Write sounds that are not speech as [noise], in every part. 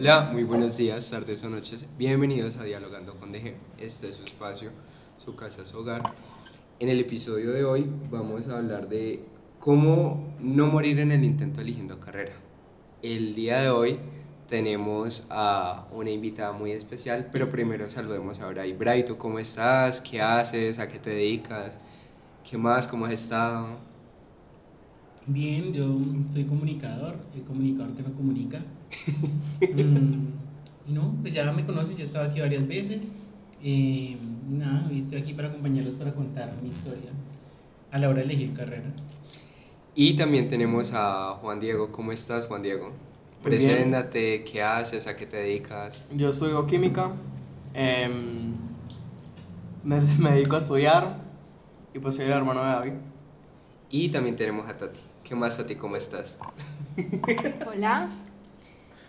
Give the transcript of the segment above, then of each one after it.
Hola, muy buenos días, tardes o noches. Bienvenidos a Dialogando con DG. Este es su espacio, su casa, su hogar. En el episodio de hoy vamos a hablar de cómo no morir en el intento eligiendo carrera. El día de hoy tenemos a una invitada muy especial, pero primero saludemos a Bray. Bray, ¿tú cómo estás? ¿Qué haces? ¿A qué te dedicas? ¿Qué más? ¿Cómo has estado? Bien, yo soy comunicador, el comunicador que no comunica. Mm, y no, pues ya me conocen, ya he estado aquí varias veces. Eh, nada, estoy aquí para acompañarlos para contar mi historia a la hora de elegir carrera. Y también tenemos a Juan Diego. ¿Cómo estás, Juan Diego? Preséntate, ¿qué haces? ¿A qué te dedicas? Yo estudio química, em, me, me dedico a estudiar y pues soy el hermano de David. Y también tenemos a Tati. ¿Qué más, Tati? ¿Cómo estás? Hola,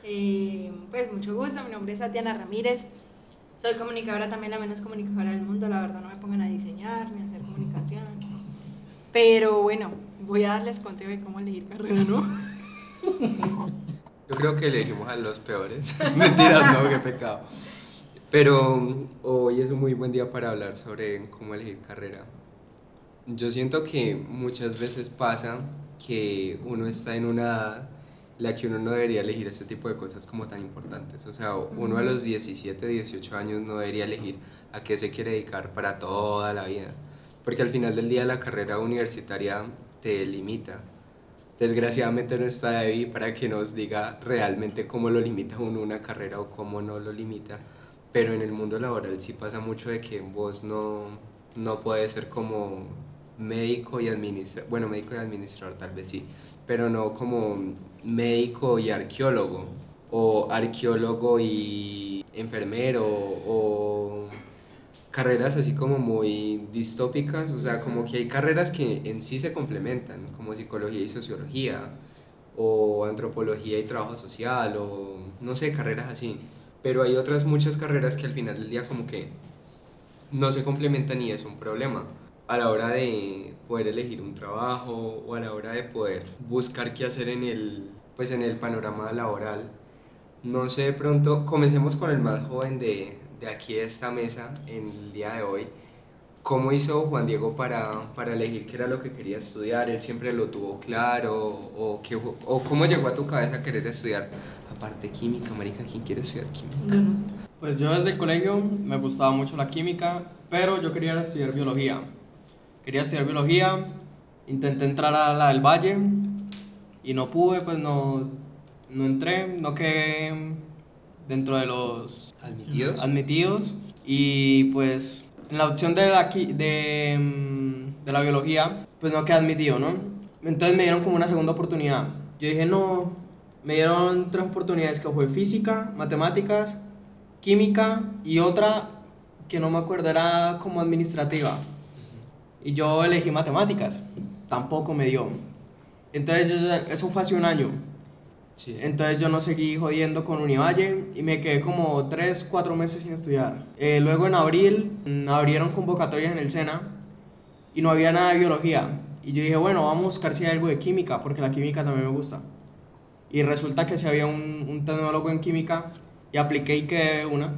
Eh, pues mucho gusto, mi nombre es Tatiana Ramírez, soy comunicadora también, la menos comunicadora del mundo, la verdad no me pongan a diseñar ni a hacer comunicación, pero bueno, voy a darles consejo de cómo elegir carrera, ¿no? Yo creo que elegimos a los peores. [laughs] Mentiras, no, qué pecado. Pero hoy es un muy buen día para hablar sobre cómo elegir carrera. Yo siento que muchas veces pasa que uno está en una la que uno no debería elegir este tipo de cosas como tan importantes. O sea, uno a los 17, 18 años no debería elegir a qué se quiere dedicar para toda la vida. Porque al final del día la carrera universitaria te limita. Desgraciadamente no está David para que nos diga realmente cómo lo limita uno una carrera o cómo no lo limita. Pero en el mundo laboral sí pasa mucho de que vos no, no puedes ser como médico y administrador, bueno, médico y administrador tal vez sí, pero no como médico y arqueólogo, o arqueólogo y enfermero, o carreras así como muy distópicas, o sea, como que hay carreras que en sí se complementan, como psicología y sociología, o antropología y trabajo social, o no sé, carreras así. Pero hay otras muchas carreras que al final del día como que no se complementan y es un problema a la hora de poder elegir un trabajo o a la hora de poder buscar qué hacer en el, pues en el panorama laboral. No sé, de pronto, comencemos con el más joven de, de aquí de esta mesa en el día de hoy. ¿Cómo hizo Juan Diego para, para elegir qué era lo que quería estudiar? ¿Él siempre lo tuvo claro? ¿O, qué, ¿O cómo llegó a tu cabeza a querer estudiar? Aparte química, marica, ¿quién quiere estudiar química? Pues yo desde el colegio me gustaba mucho la química, pero yo quería estudiar biología. Quería estudiar biología, intenté entrar a la del Valle y no pude, pues no, no entré, no quedé dentro de los ¿Admitidos? admitidos y pues en la opción de la, de, mm, de la biología pues no quedé admitido, ¿no? Entonces me dieron como una segunda oportunidad. Yo dije, no, me dieron tres oportunidades que fue física, matemáticas, química y otra que no me acuerdo era como administrativa. Y yo elegí matemáticas, tampoco me dio. Entonces eso fue hace un año. Sí. Entonces yo no seguí jodiendo con Univalle y me quedé como 3, 4 meses sin estudiar. Eh, luego en abril mm, abrieron convocatorias en el SENA y no había nada de biología. Y yo dije, bueno, vamos a buscar si hay algo de química, porque la química también me gusta. Y resulta que si había un, un tecnólogo en química y apliqué y quedé una,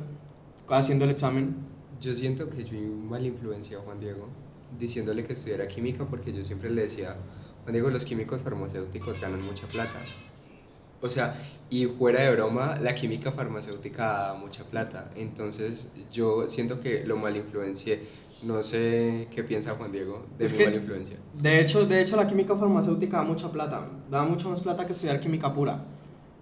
haciendo el examen. Yo siento que yo mal influenciado a Juan Diego diciéndole que estudiara química porque yo siempre le decía, Juan Diego, los químicos farmacéuticos ganan mucha plata. O sea, y fuera de broma, la química farmacéutica da mucha plata. Entonces yo siento que lo mal influencié. No sé qué piensa Juan Diego de Es mi que- mala influencia. De hecho, de hecho, la química farmacéutica da mucha plata. Da mucho más plata que estudiar química pura.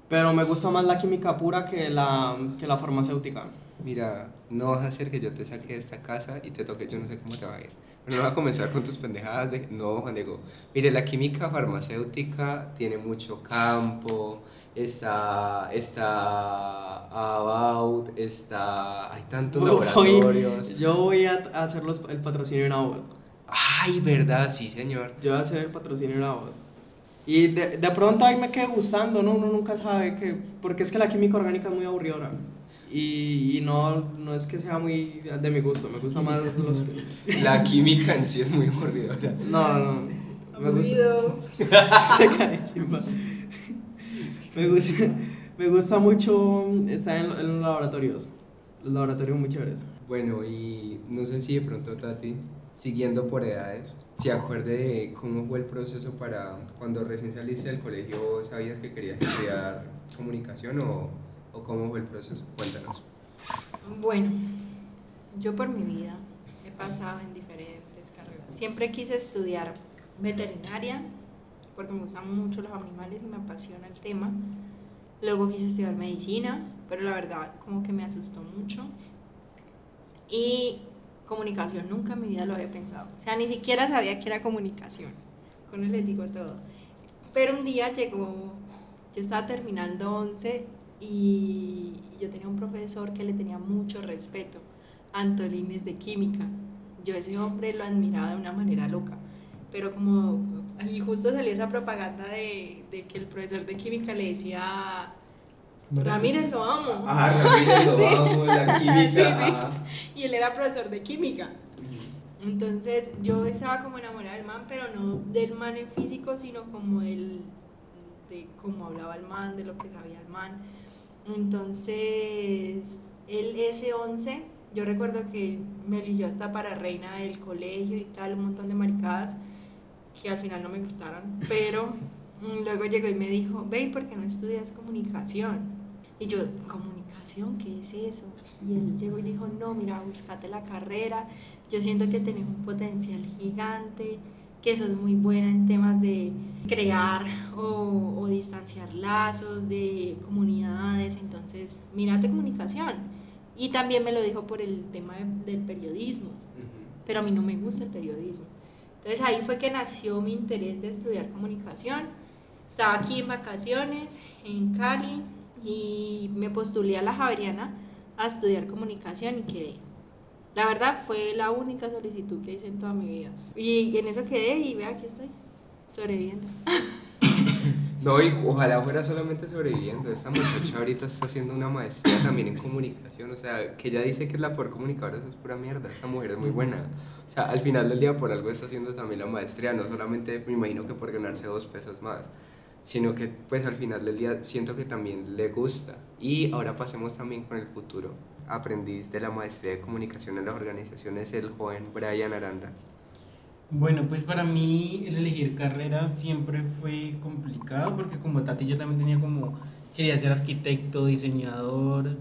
Pero me gusta más la química pura que la, que la farmacéutica. Mira, no vas a hacer que yo te saque de esta casa y te toque, yo no sé cómo te va a ir. No vas a comenzar con tus pendejadas de... No, Juan Diego. Mire, la química farmacéutica tiene mucho campo, está, está about, está... Hay tantos Voy- laboratorios. yo voy a hacer los- el patrocinio en Abbott. Ay, verdad, sí, señor. Yo voy a hacer el patrocinio en Abbott. Y de, de pronto ahí me quedé gustando, ¿no? Uno nunca sabe que... Porque es que la química orgánica es muy aburridora. Y, y no, no es que sea muy de mi gusto, me gusta más los... La química en sí es muy aburridora. No, no, me gusta... [laughs] Se cae, chimba. Me gusta, Me gusta mucho estar en, en los laboratorios. Los laboratorios muy chéveres. Bueno, y no sé si de pronto Tati, siguiendo por edades, se acuerde de cómo fue el proceso para cuando recién saliste del colegio, ¿sabías que querías estudiar comunicación o, o cómo fue el proceso? Cuéntanos. Bueno, yo por mi vida he pasado en diferentes carreras. Siempre quise estudiar veterinaria porque me gustan mucho los animales y me apasiona el tema. Luego quise estudiar medicina, pero la verdad como que me asustó mucho. Y comunicación nunca en mi vida lo había pensado. O sea, ni siquiera sabía que era comunicación. Con él les digo todo. Pero un día llegó, yo estaba terminando 11 y yo tenía un profesor que le tenía mucho respeto, Antolines de química. Yo ese hombre lo admiraba de una manera loca. Pero como, y justo salió esa propaganda de, de que el profesor de química le decía Ramírez lo amo. Ah, Ramírez lo [laughs] Sí. amo, la [laughs] química. Sí. Y él era profesor de química. Entonces yo estaba como enamorada del man, pero no del man en físico, sino como el, de cómo hablaba el man, de lo que sabía el man. Entonces, él ese 11, yo recuerdo que me eligió hasta para reina del colegio y tal, un montón de maricadas que al final no me gustaron, pero mm, luego llegó y me dijo, ve, ¿y ¿por qué no estudias comunicación? Y yo, ¿comunicación? ¿Qué es eso? Y él llegó y dijo, no, mira, búscate la carrera, yo siento que tenés un potencial gigante, que sos muy buena en temas de crear o, o distanciar lazos de comunidades, entonces, mírate comunicación. Y también me lo dijo por el tema de- del periodismo, pero a mí no me gusta el periodismo. Entonces ahí fue que nació mi interés de estudiar comunicación. Estaba aquí en vacaciones, en Cali, y me postulé a la Javeriana a estudiar comunicación y quedé. La verdad fue la única solicitud que hice en toda mi vida. Y en eso quedé y vea, aquí estoy, sobreviviendo. [laughs] No, y ojalá fuera solamente sobreviviendo. Esta muchacha ahorita está haciendo una maestría también en comunicación. O sea, que ella dice que es la peor comunicadora, eso es pura mierda. Esta mujer es muy buena. O sea, al final del día por algo está haciendo también la maestría. No solamente me imagino que por ganarse dos pesos más, sino que pues al final del día siento que también le gusta. Y ahora pasemos también con el futuro. Aprendiz de la maestría de comunicación en las organizaciones, el joven Brian Aranda. Bueno, pues para mí el elegir carrera siempre fue complicado porque como Tati yo también tenía como, quería ser arquitecto, diseñador,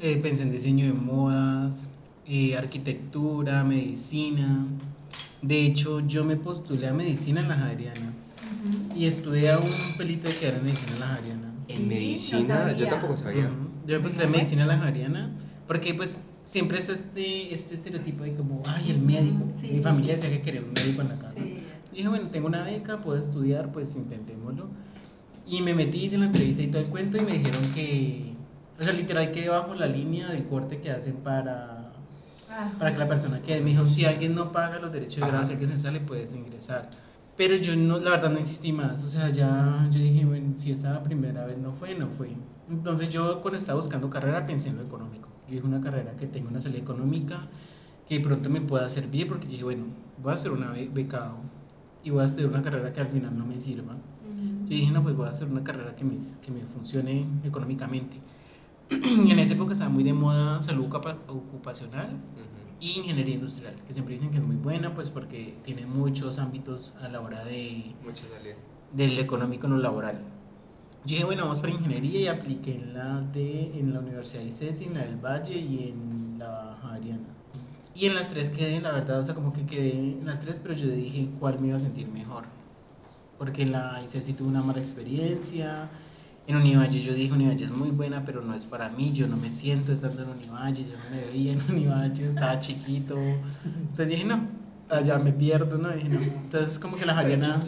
eh, pensé en diseño de modas, eh, arquitectura, medicina. De hecho, yo me postulé a medicina en la Javeriana y estudié a un pelito de quedar en medicina en la Javeriana. En no medicina, yo tampoco sabía. Ujú. Yo me postulé a medicina en la Javeriana porque pues siempre está este, este estereotipo de como, ay, el médico. Sí, Mi sí, familia sí. decía que quería un médico en la casa. Sí. Y dije, bueno, tengo una beca, puedo estudiar, pues intentémoslo. Y me metí, hice la entrevista y todo el cuento y me dijeron que, o sea, literal que bajo la línea del corte que hacen para, Ah. para que la persona quede. Me dijo, si alguien no paga los derechos de grado, si alguien se sale, puedes ingresar. Pero yo no, la verdad no insistí más, o sea, ya yo dije, bueno, si esta la primera vez no fue, no fue. Entonces yo cuando estaba buscando carrera pensé en lo económico. Yo dije una carrera que tenga una salida económica, que de pronto me pueda servir, porque dije, bueno, voy a hacer una be- becado y voy a estudiar una carrera que al final no me sirva. Yo dije, no, pues voy a hacer una carrera que me, que me funcione económicamente. [clears throat] y en esa época estaba muy de moda salud ocupa- ocupacional Ujú. y ingeniería industrial, que siempre dicen que es muy buena, pues porque tiene muchos ámbitos a la hora de, Mucha salida. del económico en lo laboral. Yo dije, bueno, vamos para ingeniería y apliqué en la, de, en la Universidad de ICESI, en la del Valle y en la Javeriana. Y en las tres quedé, la verdad, o sea, como que quedé en las tres, pero yo dije cuál me iba a sentir mejor. Porque en la ICESI tuve una mala experiencia. En Univalle yo dije, Univalle es muy buena, pero no es para mí. Yo no me siento estando en Univalle, yo no me veía en Univalle, estaba chiquito. Entonces dije, no, allá me pierdo, ¿no? Dije, no. Entonces, como que la Javeriana.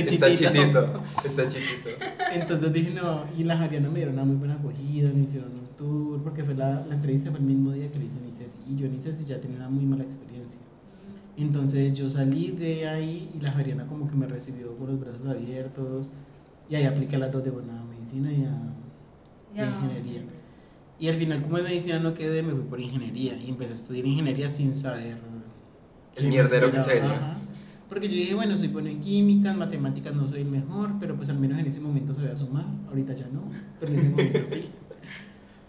Chiquito. de Está chiquito. chiquito, está chiquito. Entonces dije, no, y la Javeriana me dieron una muy buena acogida, me hicieron un tour, porque fue la, la entrevista fue el mismo día que le hice en ICESI, y yo en ya tenía una muy mala experiencia. Entonces yo salí de ahí y la Javeriana como que me recibió con los brazos abiertos, y ahí apliqué a las dos de buena medicina y a, y a Ya. ingeniería. Y al final como en medicina no quedé, me fui por ingeniería, y empecé a estudiar ingeniería sin saber El mierdero que esperaba, sería. Porque yo dije, bueno, soy bueno en química, en matemáticas no soy el mejor, pero pues al menos en ese momento se a sumar. Ahorita ya no, pero en ese momento sí. [laughs]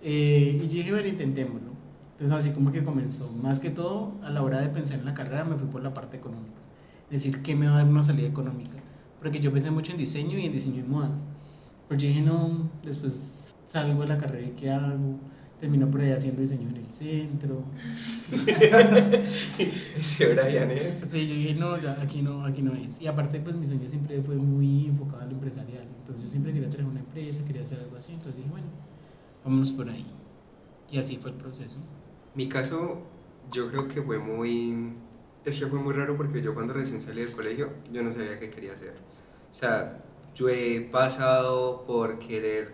Eh, y yo dije, bueno, intentémoslo. Entonces así como que comenzó. Más que todo, a la hora de pensar en la carrera me fui por la parte económica. Es decir, ¿qué me va a dar una salida económica? Porque yo pensé mucho en diseño y en diseño de modas. Pero yo dije, no, después salgo de la carrera y ¿qué hago? Terminó por ahí haciendo diseño en el centro. [laughs] ¿Ese Brian es? Sí, yo dije, no, ya aquí no, aquí no es. Y aparte, pues mi sueño siempre fue muy enfocado a lo empresarial. Entonces yo siempre quería tener una empresa, quería hacer algo así. Entonces dije, bueno, vámonos por ahí. Y así fue el proceso. Mi caso, yo creo que fue muy... Es que fue muy raro porque yo cuando recién salí del colegio, yo no sabía qué quería hacer. O sea, yo he pasado por querer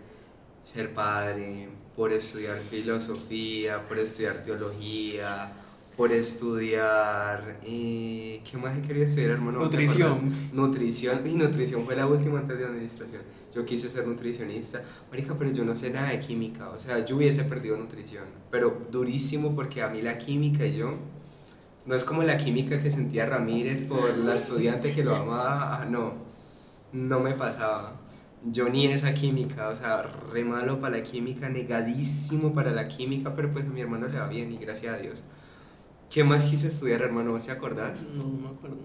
ser padre, por estudiar filosofía, por estudiar teología, por estudiar... Eh, ¿Qué más quería estudiar, hermano? Nutrición. Nutrición. Y nutrición fue la última antes de administración. Yo quise ser nutricionista. Marica, pero yo no sé nada de química. O sea, yo hubiese perdido nutrición. Pero durísimo porque a mí la química y yo... No es como la química que sentía Ramírez por la estudiante que lo amaba. No, no me pasaba yo ni esa química, o sea, re malo para la química, negadísimo para la química, pero pues a mi hermano le va bien y gracias a Dios. ¿Qué más quise estudiar, hermano? ¿Vos te acordás? No, no me acuerdo.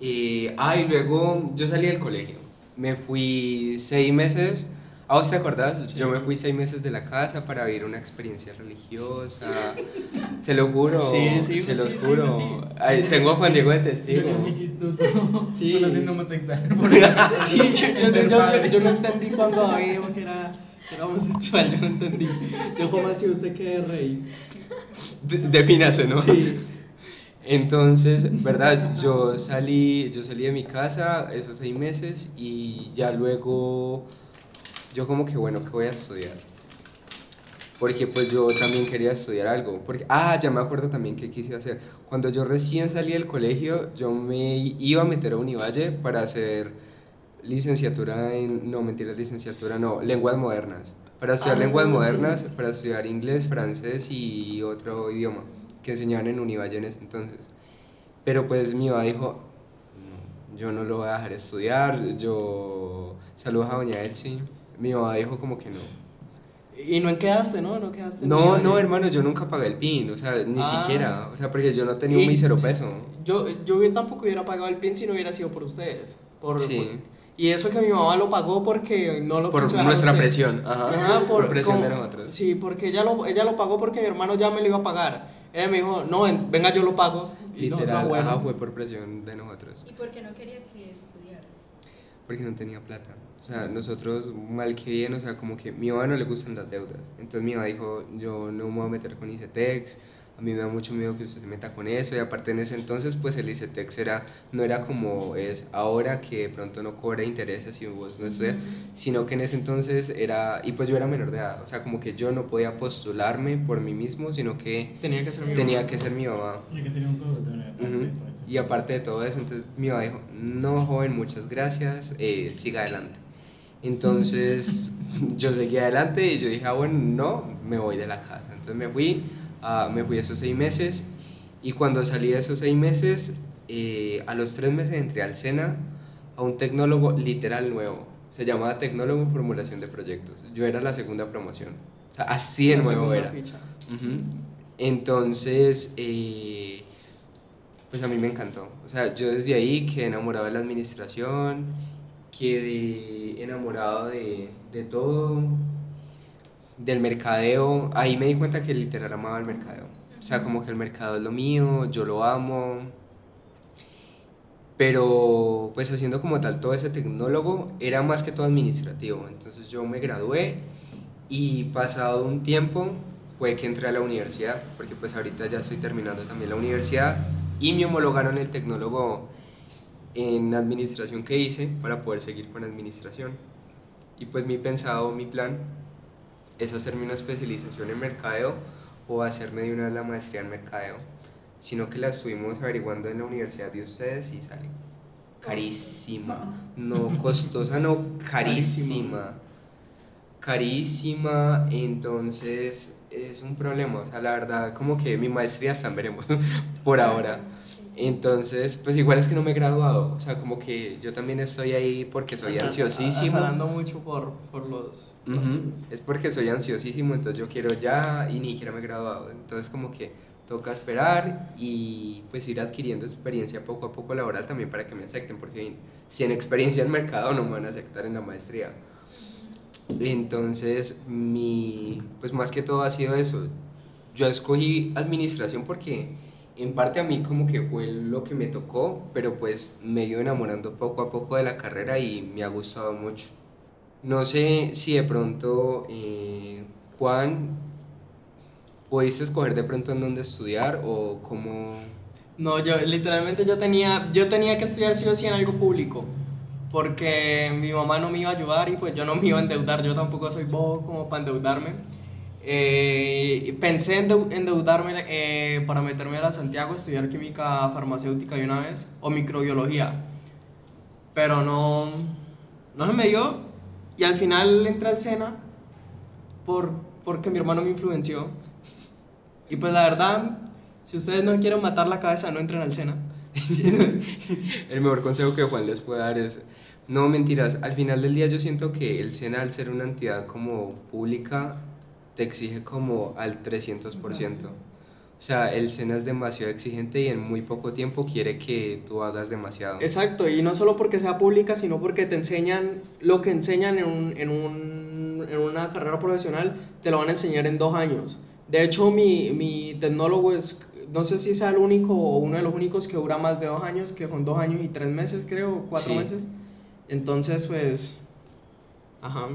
Eh, ah, y luego yo salí del colegio. Me fui seis meses ¿A vos te acordás? Yo me fui seis meses de la casa para vivir una experiencia religiosa. Se lo juro. Sí, sí, se los sí, juro. Ay, tengo a Juan Diego de testigo. Muy chistoso. Sí. Conociendo homosexual. [laughs] Sí, yo, yo, yo, yo no entendí cuando dijo que era, que era homosexual, yo no entendí. Yo, ¿cómo así usted que es rey? De- Defínase, ¿no? Sí. Entonces, ¿verdad? Yo salí, yo salí de mi casa esos seis meses y ya luego yo como que, bueno, ¿qué voy a estudiar? Porque pues yo también quería estudiar algo. Porque, ah, ya me acuerdo también qué quise hacer. Cuando yo recién salí del colegio, yo me iba a meter a Univalle para hacer licenciatura en, no, mentira, licenciatura, no, lenguas modernas. Para estudiar Ah, lenguas sí. modernas, para estudiar inglés, francés y otro idioma que enseñaban en Univalle en ese entonces. Pero pues mi mamá dijo, no, yo no lo voy a dejar estudiar, yo... Saludos a doña Elsie. Mi mamá dijo como que no. Y no quedaste, ¿no? No quedaste. en No, no, hermano, yo nunca pagué el PIN, o sea, ni Ah. siquiera, o sea, porque yo no tenía un mísero peso. Yo, yo tampoco hubiera pagado el PIN si no hubiera sido por ustedes. Por, Sí. por- y eso que mi mamá lo pagó porque no lo Por quiso nuestra usted. presión, ajá, Ajá, por, presión de como- nosotros. Sí, porque ella lo, ella lo pagó porque mi hermano ya me lo iba a pagar. Ella me dijo, no, ven- venga, yo lo pago. Y no, Literal, no, bueno. ajá, fue por presión de nosotros, ¿Y por qué no quería que estudiara? porque no tenía plata. O sea, nosotros, mal que bien, o sea, como que mi mamá no le gustan las deudas. Entonces mi mamá dijo, yo no me voy a meter con ICETEX, a mí me da mucho miedo que usted se meta con eso. Y aparte en ese entonces, pues el ICETEX era, no era como es ahora, que de pronto no cobra intereses si vos no estudias, sino que en ese entonces era, y pues yo era menor de edad, o sea, como que yo no podía postularme por mí mismo, sino que Tenía que ser mi tenía mamá. que ser mi mamá. Hay que tener un aparte todo eso. Y aparte de todo eso, entonces mi mamá dijo, no joven, muchas gracias, eh, siga adelante. Entonces [laughs] yo seguí adelante y yo dije, ah, bueno, no, me voy de la casa. Entonces me fui, ah, me fui esos seis meses y cuando salí de esos seis meses, eh, a los tres meses entré al SENA a un tecnólogo literal nuevo. Se llamaba Tecnólogo en Formulación de Proyectos. Yo era la segunda promoción. O sea, así de nuevo era. ficha. Ujú. Entonces, eh, pues a mí me encantó. O sea, yo desde ahí quedé enamorado de la administración, quedé enamorado de, de todo, del mercadeo. Ahí me di cuenta que literal amaba el mercadeo. O sea, como que el mercado es lo mío, yo lo amo. Pero pues haciendo como tal todo ese tecnólogo era más que todo administrativo. Entonces yo me gradué y pasado un tiempo fue que entré a la universidad, porque pues ahorita ya estoy terminando también la universidad y me homologaron el tecnólogo en administración que hice para poder seguir con administración. Y pues mi pensado, mi plan es hacerme una especialización en mercadeo o hacerme de una la maestría en mercadeo, sino que la estuvimos averiguando en la universidad de ustedes y sale carísima, no costosa, no carísima. Carísima, entonces es un problema, o sea, la verdad, como que mi maestría están veremos [laughs] por ahora. Entonces, pues igual es que no me he graduado, o sea, como que yo también estoy ahí porque soy ansiosísimo. Azarando mucho por, por los... Es porque soy ansiosísimo, entonces yo quiero ya y ni siquiera me he graduado. Entonces como que toca esperar y pues ir adquiriendo experiencia poco a poco laboral también para que me acepten, porque sin experiencia en mercado no me van a aceptar en la maestría. Entonces, mi, pues más que todo ha sido eso. Yo escogí administración porque en parte a mí como que fue lo que me tocó, pero pues me he ido enamorando poco a poco de la carrera y me ha gustado mucho. No sé si de pronto, eh, Juan, pudiste escoger de pronto en dónde estudiar o cómo... No, yo literalmente yo tenía, yo tenía que estudiar sí o sí en algo público, porque mi mamá no me iba a ayudar y pues yo no me iba a endeudar, yo tampoco soy bobo como para endeudarme. Eh, pensé en endeu- endeudarme eh, para meterme a Santiago, estudiar química farmacéutica de una vez, o microbiología, pero no, no se me dio y al final entré al SENA por, porque mi hermano me influenció. Y pues la verdad, si ustedes no quieren matar la cabeza, no entren al SENA. [laughs] El mejor consejo que Juan les puede dar es, no mentiras, al final del día yo siento que el SENA al ser una entidad como pública te exige como al 300%. O sea, el SENA es demasiado exigente y en muy poco tiempo quiere que tú hagas demasiado. Exacto, y no solo porque sea pública, sino porque te enseñan lo que enseñan en, un- en, un- en una carrera profesional, te lo van a enseñar en dos años. De hecho, mi, mi tecnólogo es, no sé si sea el único o uno de los únicos que dura más de dos años, que son dos años y tres meses, creo, cuatro Sí. meses. Entonces, pues, ajá.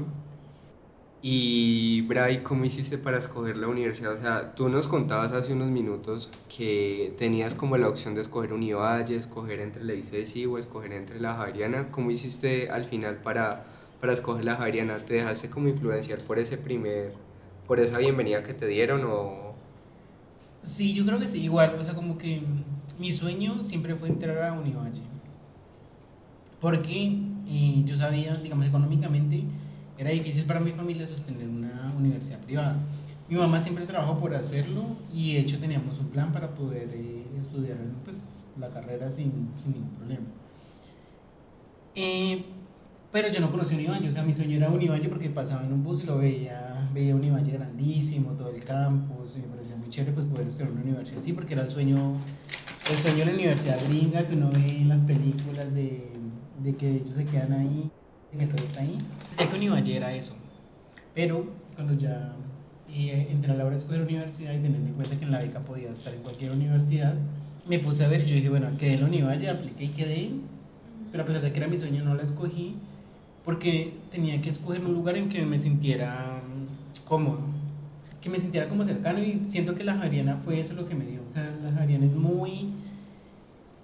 Y Bray, ¿cómo hiciste para escoger la universidad? O sea, tú nos contabas hace unos minutos que tenías como la opción de escoger Univalle, escoger entre la ICESI o escoger entre la Javeriana. ¿Cómo hiciste al final para, para escoger la Javeriana? ¿Te dejaste como influenciar por ese primer, por esa bienvenida que te dieron o...? Sí, yo creo que sí, igual, o sea, como que mi sueño siempre fue entrar a Univalle. Porque eh, yo sabía, digamos, económicamente era difícil para mi familia sostener una universidad privada. Mi mamá siempre trabajó por hacerlo y de hecho teníamos un plan para poder eh, estudiar pues, la carrera sin, sin ningún problema. Eh, pero yo no conocía Univalle, o sea, mi sueño era Univalle porque pasaba en un bus y lo veía, veía Univalle grandísimo, todo el campus, y me parecía muy chévere pues poder estudiar en una universidad así, porque era el sueño, el sueño de la universidad gringa que uno ve en las películas de, de que ellos se quedan ahí, todo está ahí. Que Univalle era eso, pero cuando ya eh, entré a la hora de escoger universidad y teniendo en cuenta que en la beca podía estar en cualquier universidad, me puse a ver y yo dije, bueno, quedé en la Univalle, apliqué y quedé, pero a pesar de que era mi sueño no la escogí porque tenía que escoger un lugar en que me sintiera mm, cómodo, que me sintiera como cercano y siento que la Javeriana fue eso lo que me dio, o sea, la Javeriana es muy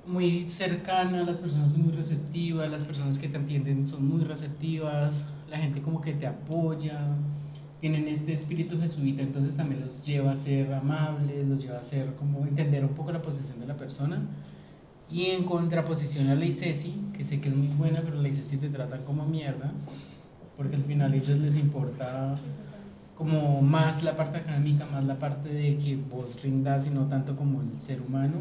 muy cercana, las personas son muy receptivas, las personas que te entienden son muy receptivas, la gente como que te apoya, tienen este espíritu jesuita, entonces también los lleva a ser amables, los lleva a ser como entender un poco la posición de la persona. Y en contraposición a la ICESI, que sé que es muy buena, pero la ICESI te tratan como mierda, porque al final a ellos les importa como más la parte académica, más la parte de que vos rindas y no tanto como el ser humano.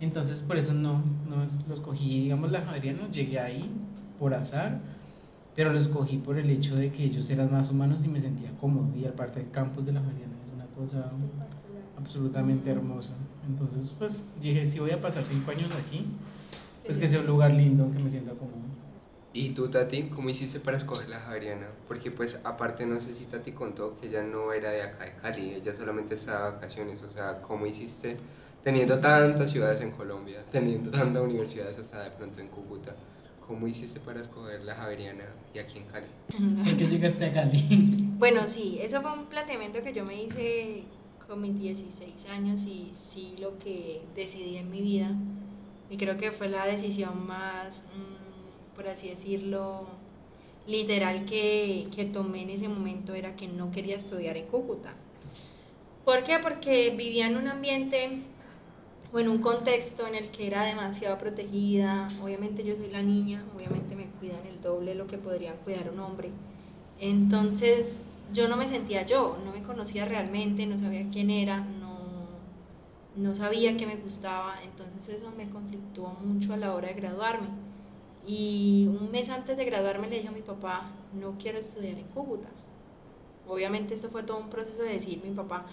Entonces por eso no, no es- lo escogí, digamos, la Javeriana, llegué ahí por azar, pero lo escogí por el hecho de que ellos eran más humanos y me sentía cómodo. Y aparte el campus de la Javeriana es una cosa absolutamente hermosa. Entonces, pues dije, si voy a pasar cinco años aquí, pues que sea un lugar lindo, que me sienta cómodo. ¿Y tú, Tati, cómo hiciste para escoger la Javeriana? Porque pues aparte no sé si Tati contó que ella no era de acá de Cali, ella solamente estaba de vacaciones, o sea, ¿cómo hiciste teniendo tantas ciudades en Colombia, teniendo tantas universidades hasta de pronto en Cúcuta? ¿Cómo hiciste para escoger la Javeriana y aquí en Cali? [laughs] ¿Por qué llegaste a Cali? [laughs] Bueno, sí, eso fue un planteamiento que yo me hice con mis 16 años y sí lo que decidí en mi vida. Y creo que fue la decisión más, mm, por así decirlo, literal que, que tomé en ese momento era que no quería estudiar en Cúcuta. ¿Por qué? Porque vivía en un ambiente o en un contexto en el que era demasiado protegida. Obviamente yo soy la niña, obviamente me cuidan el doble de lo que podrían cuidar un hombre. Entonces yo no me sentía yo, no me conocía realmente, no sabía quién era, no, no sabía que me gustaba, entonces eso me conflictuó mucho a la hora de graduarme. Y un mes antes de graduarme le dije a mi papá, no quiero estudiar en Cúcuta. Obviamente esto fue todo un proceso de decir mi papá,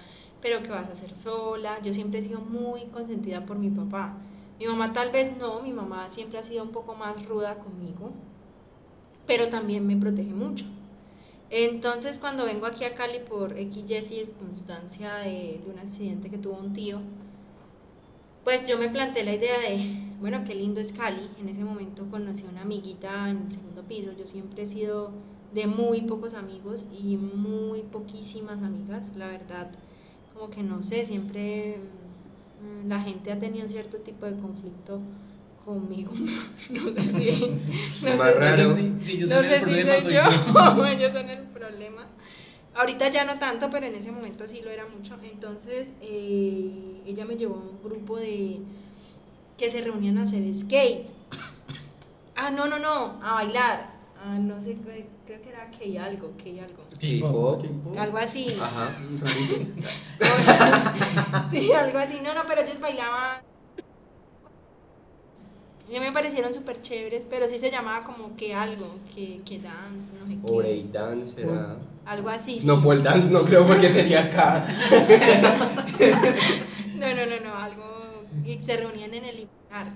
pero que vas a hacer sola. Yo siempre he sido muy consentida por mi papá. Mi mamá tal vez no, mi mamá siempre ha sido un poco más ruda conmigo, pero también me protege mucho. Entonces cuando vengo aquí a Cali por XY circunstancia de, de un accidente que tuvo un tío, pues yo me planteé la idea de, bueno, qué lindo es Cali. En ese momento conocí a una amiguita en el segundo piso. Yo siempre he sido de muy pocos amigos y muy poquísimas amigas, la verdad. Como que no sé, siempre mm, la gente ha tenido cierto tipo de conflicto conmigo. [laughs] no sé si. [laughs] No Más sé, raro. Sí, yo no sé si soy soy yo yo. [laughs] o ellos son el problema. Ahorita ya no tanto, pero en ese momento sí lo era mucho. Entonces, eh, ella me llevó a un grupo de que se reunían a hacer skate. Ah, no, no, no, a bailar. Ah, no sé, qué- creo que era que algo, que algo. K-pop. Algo así. Ajá. [laughs] sí, algo así. No, no, pero ellos bailaban. Y me parecieron súper chéveres, pero sí se llamaba como que algo, que, que dance, no sé O qué. breakdance era. Algo así. sí. No, pole dance no creo porque tenía acá. [laughs] No, no, no, no, algo. Y se reunían en el lugar.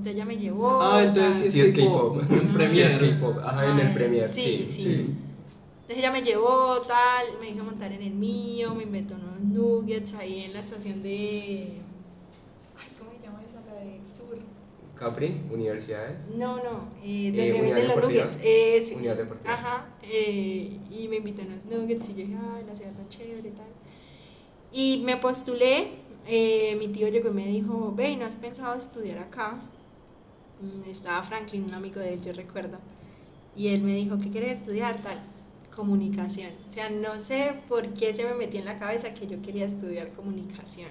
Entonces ella me llevó. Ah, entonces sí Sí es K-pop. En Sí Premiere. es K-pop. Ajá, en el Premier. sí, Sí, sí. Entonces ella me llevó, tal, me hizo montar en el mío, me inventó unos nuggets ahí en la estación de. Ay, ¿cómo se llama esa? La de Sur. Capri, universidades. No, no, eh, Eh, donde venden los nuggets. Eh, sí. Unidad Deportiva. Ajá, eh, y me invitó a unos nuggets y yo dije, ay, la ciudad está chévere y tal. Y me postulé, eh, mi tío llegó y me dijo, ve, ¿no has pensado estudiar acá? Mm, Estaba Franklin, un amigo de él, yo recuerdo. Y él me dijo, ¿qué quieres estudiar? Tal, comunicación. O sea, no sé por qué se me metió en la cabeza que yo quería estudiar comunicación.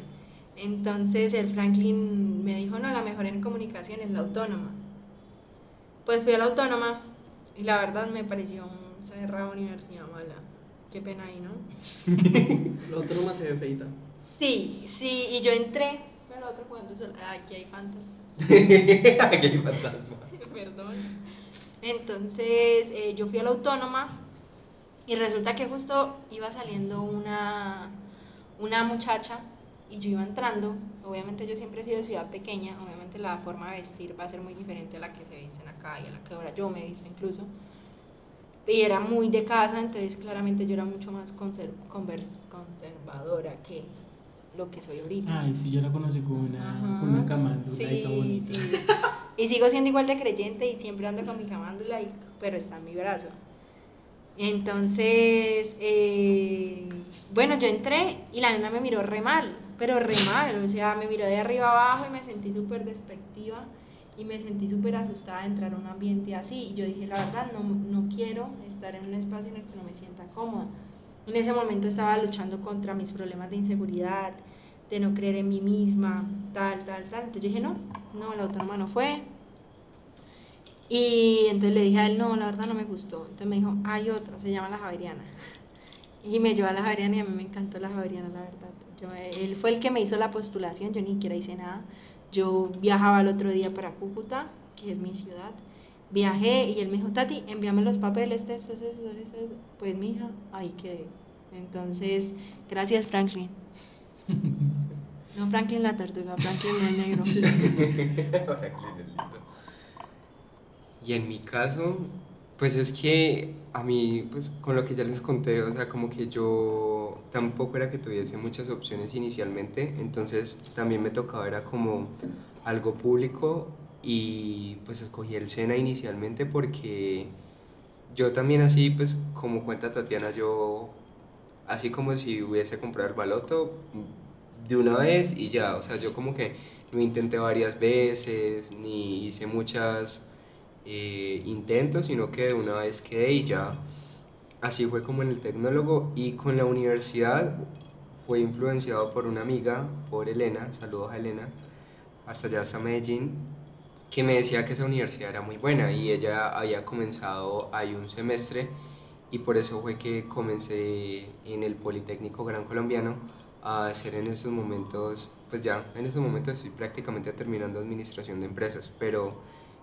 Entonces el Franklin me dijo, no, la mejor en comunicación es la autónoma. Pues fui a la autónoma y la verdad me pareció un cerrada universidad mala. Qué pena ahí, ¿no? La autónoma se ve feita. Sí, sí, y yo entré, pero otro. Ay, aquí hay fantasmas. [laughs] Aquí hay fantasma. Perdón. Entonces eh, yo fui a la autónoma y resulta que justo iba saliendo una, una muchacha y yo iba entrando. Obviamente yo siempre he sido de ciudad pequeña, obviamente la forma de vestir va a ser muy diferente a la que se visten acá y a la que ahora yo me visto incluso. Y era muy de casa, entonces claramente yo era mucho más conser- convers- conservadora que lo que soy ahorita. Ay, sí, yo la conocí con una, con una camándula y todo bonito. sí. Y sigo siendo igual de creyente y siempre ando con mi camándula, y, pero está en mi brazo. Entonces, eh, bueno, yo entré y la nena me miró re mal, pero re mal, o sea, me miró de arriba abajo y me sentí súper despectiva y me sentí súper asustada de entrar a un ambiente así. Y yo dije, la verdad, no, no quiero estar en un espacio en el que no me sienta cómoda. En ese momento estaba luchando contra mis problemas de inseguridad, de no creer en mí misma, tal, tal, tal. Entonces yo dije, no, no, la autónoma no fue. Y entonces le dije a él, no, la verdad no me gustó. Entonces me dijo, hay otra, se llama La Javeriana. [laughs] Y me llevó a La Javeriana y a mí me encantó La Javeriana, la verdad. Yo, él fue el que me hizo la postulación, yo ni siquiera hice nada. Yo viajaba el otro día para Cúcuta, que es mi ciudad. Viajé y él me dijo, Tati, envíame los papeles, esto, esto, esto, esto, esto". Pues mi hija, ahí quedé. Entonces, gracias Franklin. [laughs] No Franklin la tortuga, Franklin [laughs] el negro. Y en mi caso, pues es que a mí, pues con lo que ya les conté, o sea, como que yo tampoco era que tuviese muchas opciones inicialmente, entonces también me tocaba, era como algo público y pues escogí el SENA inicialmente porque yo también así, pues como cuenta Tatiana, yo así como si hubiese comprado el baloto de una vez y ya, o sea, yo como que lo intenté varias veces, ni hice muchas eh, intentos, sino que de una vez quedé y ya. Así fue como en el tecnólogo y con la universidad fue influenciado por una amiga, por Elena, saludos a Elena, hasta allá, hasta Medellín, que me decía que esa universidad era muy buena y ella había comenzado ahí un semestre y por eso fue que comencé en el Politécnico Gran Colombiano a hacer en estos momentos, pues ya en estos momentos estoy prácticamente terminando administración de empresas, pero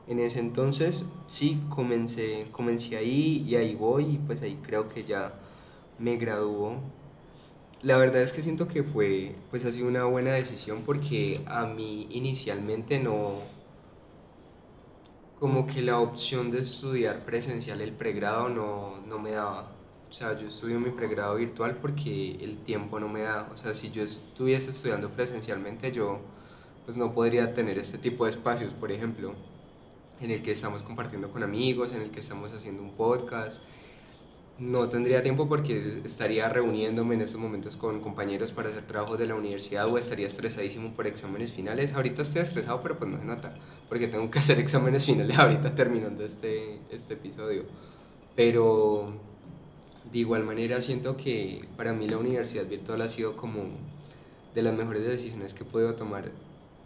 en ese entonces sí comencé, comencé ahí y ahí voy y pues ahí creo que ya me graduó. La verdad es que siento que fue, pues ha sido una buena decisión porque a mí inicialmente no, como que la opción de estudiar presencial el pregrado no, no me daba. O sea, yo estudio mi pregrado virtual porque el tiempo no me da. O sea, si yo estuviese estudiando presencialmente, yo pues no podría tener este tipo de espacios, por ejemplo, en el que estamos compartiendo con amigos, en el que estamos haciendo un podcast, no tendría tiempo porque estaría reuniéndome en estos momentos con compañeros para hacer trabajos de la universidad o estaría estresadísimo por exámenes finales. Ahorita estoy estresado, pero pues no se nota, porque tengo que hacer [laughs] exámenes finales ahorita terminando este, este episodio. Pero de igual manera siento que para mí la universidad virtual ha sido como de las mejores decisiones que he podido tomar.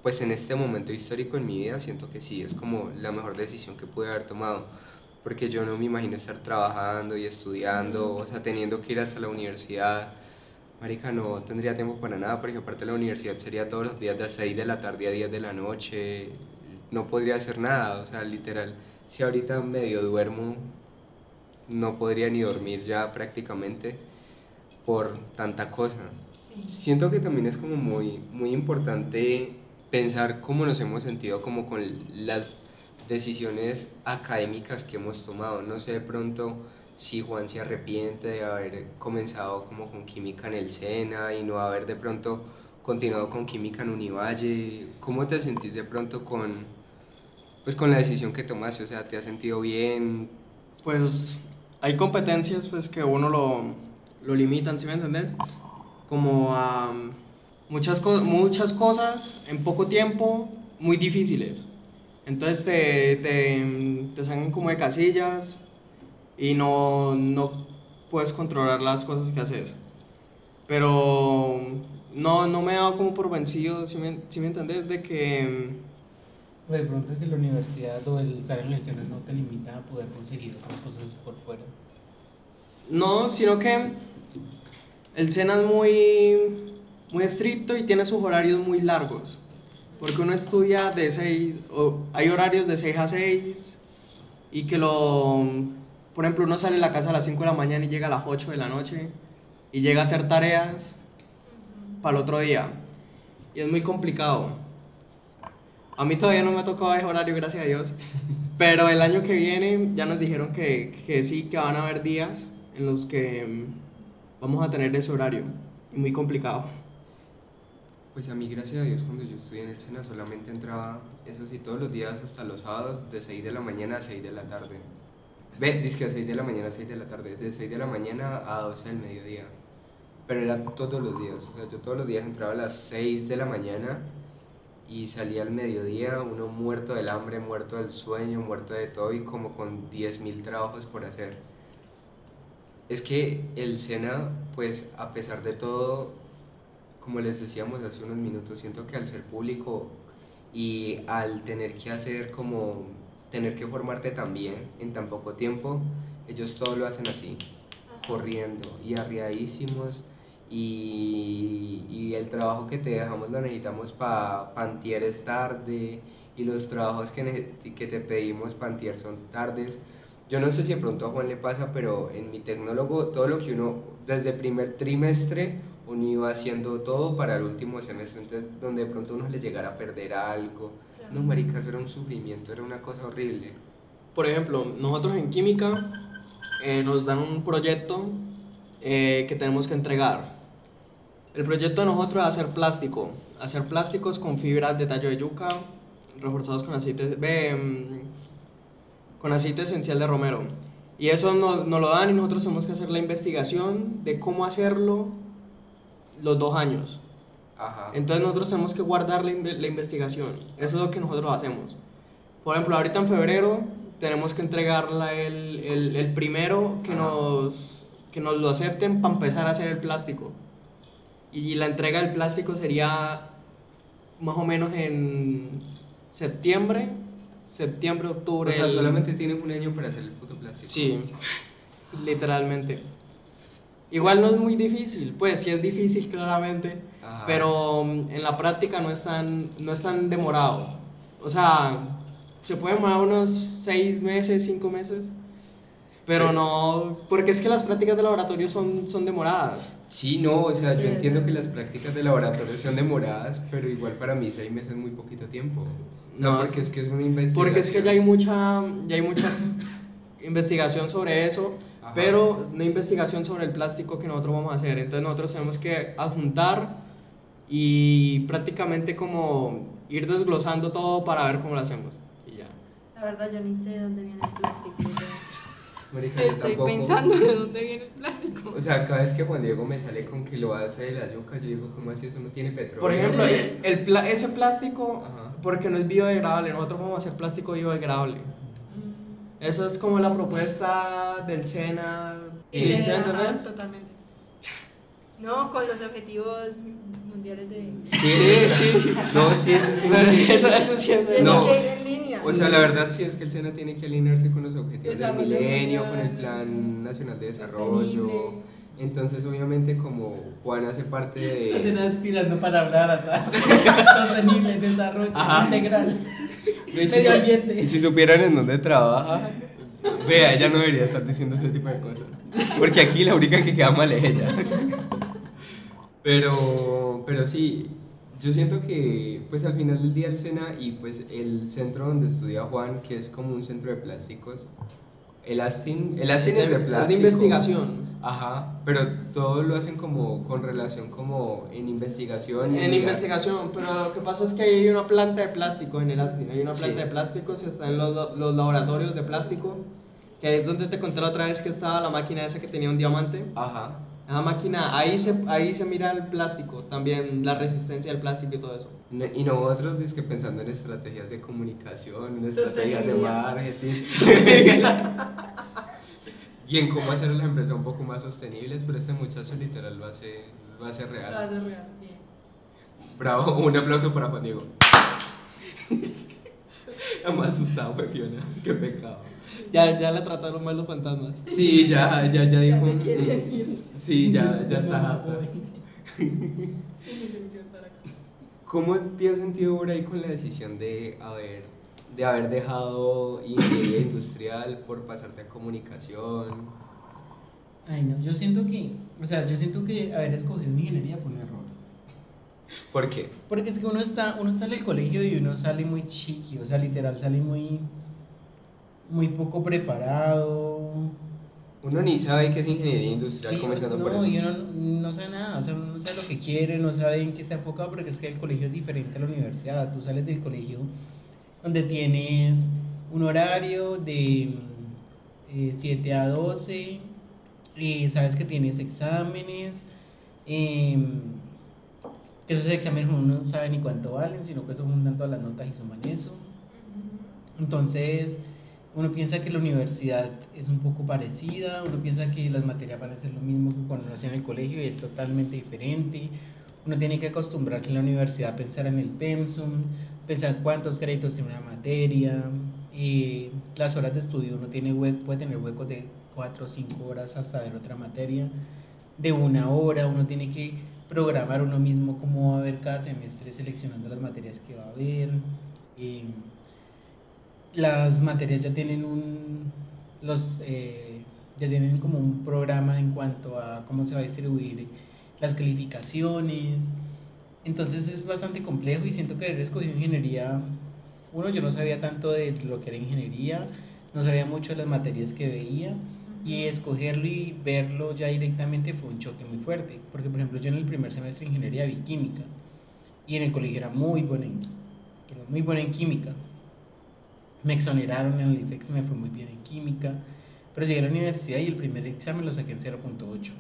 Pues en este momento histórico en mi vida siento que sí, es como la mejor decisión que pude haber tomado porque yo no me imagino estar trabajando y estudiando, o sea, teniendo que ir hasta la universidad. Marica, no tendría tiempo para nada, porque aparte la universidad sería todos los días de 6 de la tarde a 10 de la noche, no podría hacer nada, o sea, literal, si ahorita medio duermo, no podría ni dormir ya prácticamente por tanta cosa. Siento que también es como muy, muy importante pensar cómo nos hemos sentido como con las decisiones académicas que hemos tomado. No sé de pronto si Juan se arrepiente de haber comenzado como con química en el SENA y no haber de pronto continuado con química en Univalle. ¿Cómo te sentís de pronto con, pues, con la decisión que tomaste? O sea, ¿te has sentido bien? Pues hay competencias pues, que uno lo, lo limitan, ¿sí me entendés? Como a muchas, muchas cosas en poco tiempo muy difíciles. Entonces te, te, te sacan como de casillas y no, no puedes controlar las cosas que haces. Pero no, no me he dado como por vencido, si me, si me entendés, de que... Pues de pronto es que la universidad o el estar en lecciones no te limita a poder conseguir cosas por fuera. No, sino que el SENA es muy, muy estricto y tiene sus horarios muy largos. Porque uno estudia de 6, hay horarios de 6 a 6 y que lo, por ejemplo, uno sale de la casa a las 5 de la mañana y llega a las 8 de la noche y llega a hacer tareas para el otro día. Y es muy complicado. A mí todavía no me ha tocado ese horario, gracias a Dios. [laughs] Pero el año que viene ya nos dijeron que, que sí, que van a haber días en los que mm, vamos a tener ese horario. Muy complicado. Pues a mí, gracias a Dios, cuando yo estudié en el SENA solamente entraba, eso sí, todos los días hasta los sábados, de 6 de la mañana a 6 de la tarde. Ve, dice que a 6 de la mañana a 6 de la tarde, de 6 de la mañana a 12 del mediodía. Pero era todos los días, o sea, yo todos los días entraba a las 6 de la mañana y salía al mediodía, uno muerto del hambre, muerto del sueño, muerto de todo y como con 10.000 trabajos por hacer. Es que el SENA, pues a pesar de todo, como les decíamos hace unos minutos, siento que al ser público y al tener que hacer como, tener que formarte también en tan poco tiempo, ellos todo lo hacen así, corriendo y arriadísimos y, y, el trabajo que te dejamos lo necesitamos para pantier es tarde y los trabajos que, que te pedimos pantier son tardes. Yo no sé si de pronto a Juan le pasa, pero en mi tecnólogo todo lo que uno desde primer trimestre uno iba haciendo todo para el último semestre, entonces donde de pronto uno le llegara a perder algo. No, marica, era un sufrimiento, era una cosa horrible. Por ejemplo, nosotros en química eh, nos dan un proyecto eh, que tenemos que entregar. El proyecto de nosotros es hacer plástico, hacer plásticos con fibras de tallo de yuca, reforzados con aceite, mm, con aceite esencial de romero. Y eso nos, nos, lo dan y nosotros tenemos que hacer la investigación de cómo hacerlo, los dos años. Entonces nosotros tenemos que guardar la, la, investigación. Eso es lo que nosotros hacemos. Por ejemplo, ahorita en febrero tenemos que entregarla el, el, el primero que nos, que nos lo acepten para empezar a hacer el plástico. Y la entrega del plástico sería más o menos en septiembre, septiembre, octubre. O sea, solamente tienen un año para hacer el puto plástico. Sí, literalmente. Igual no es muy difícil, pues sí es difícil claramente, Ajá. pero mm, en la práctica no es tan, no es tan demorado. O sea, se puede demorar unos seis meses, cinco meses, pero Pero- no, porque es que las prácticas de laboratorio son, son demoradas. Sí, no, o sea, yo Sí. entiendo que las prácticas de laboratorio son demoradas, pero igual para mí seis meses es muy poquito tiempo. O sea, No, porque es que es una investigación. Porque es que ya hay mucha, ya hay mucha investigación sobre eso, Ajá. pero no investigación sobre el plástico que nosotros vamos a hacer. Entonces nosotros tenemos que adjuntar y prácticamente como ir desglosando todo para ver cómo lo hacemos. Y ya. La verdad, yo ni sé de dónde viene el plástico. [laughs] Marica, Estoy tampoco. pensando de dónde viene el plástico. O sea, cada vez que Juan Diego me sale con que lo hace de la yuca, yo digo, ¿cómo así eso no tiene petróleo? Por ejemplo, el, el pla- ese plástico, Ajá. porque no es biodegradable, nosotros vamos a hacer plástico biodegradable. Eso es como la propuesta del SENA. Y ¿Sí? Totalmente. No, con los objetivos mundiales de. Sí, sí. No, sí, sí. Eso, eso sí es Tiene No. que ir en línea. O sea, la verdad sí es que el SENA tiene que alinearse con los objetivos del milenio, con el Plan Nacional de Desarrollo. sostenible. Entonces, obviamente, como Juan hace parte de... Apenas tirando para hablar, [laughs] o sea, sostenible, desarrollo Ajá. integral. [laughs] Y si, su- ambiente. y si supieran en dónde trabaja, vea, ella no debería estar diciendo ese tipo de cosas. Porque aquí la única que queda mal es ella. Pero, pero sí, yo siento que pues al final del día el SENA y pues el centro donde estudia Juan, que es como un centro de plásticos, el Astin, el Astin es de Es de plástico. investigación. Ajá, pero todo lo hacen como con relación como en investigación. En investigación, pero lo que pasa es que hay una planta de plástico en el Astin, hay una Sí. planta de plásticos y están los, los laboratorios de plástico, que ahí es donde te conté la otra vez que estaba la máquina esa que tenía un diamante. Ajá. Esa máquina, ahí se, ahí se mira el plástico, también la resistencia del plástico y todo eso. Y nosotros que pensando en estrategias de comunicación, en estrategias de marketing [laughs] [laughs] y en cómo hacer las empresas un poco más sostenibles, pero este muchacho literal lo hace, lo hace real. Lo hace real, bien. Bravo, un aplauso para Juan Diego. [laughs] Ya me asustado, fue Fiona, qué pecado. Ya, ya le trataron mal los fantasmas. Sí, ya, ya, ya dijo. se quiere decir. Sí, ya, ya [laughs] está harta. [laughs] ¿Cómo te has sentido ahora ahí con la decisión de haber, de haber dejado ingeniería industrial por pasarte a comunicación? Ay, no, yo siento que, o sea, yo siento que haber escogido ingeniería fue un error. ¿Por qué? Porque es que uno está, uno sale del colegio y uno sale muy chiqui, o sea, literal, sale muy, muy poco preparado. Uno ni sabe qué es ingeniería industrial Sí, comenzando no, por eso. y uno no, no sabe nada, o sea, uno no sabe lo que quiere, no sabe en qué está enfocado, porque es que el colegio es diferente a la universidad. Tú sales del colegio donde tienes un horario de eh, 7 a 12, y sabes que tienes exámenes, que esos exámenes uno no sabe ni cuánto valen, sino que eso juntan todas las notas y suman eso. Entonces, uno piensa que la universidad es un poco parecida, uno piensa que las materias van a ser lo mismo que cuando uno hacía en el colegio y es totalmente diferente. Uno tiene que acostumbrarse en la universidad a pensar en el pensum, pensar cuántos créditos tiene una materia, y las horas de estudio uno tiene hue- puede tener huecos de 4 o 5 horas hasta ver otra materia, de una hora, uno tiene que programar uno mismo cómo va a ver cada semestre seleccionando las materias que va a ver. y las materias ya tienen un los eh, ya tienen como un programa en cuanto a cómo se va a distribuir las calificaciones entonces es bastante complejo y siento que haber escogido ingeniería uno yo no sabía tanto de lo que era ingeniería no sabía mucho de las materias que veía y escogerlo y verlo ya directamente fue un choque muy fuerte porque por ejemplo yo en el primer semestre de ingeniería vi química y en el colegio era muy buena en, perdón, muy buena en química me exoneraron en el IFEX, me fue muy bien en química, pero llegué a la universidad y el primer examen lo saqué en 0.8.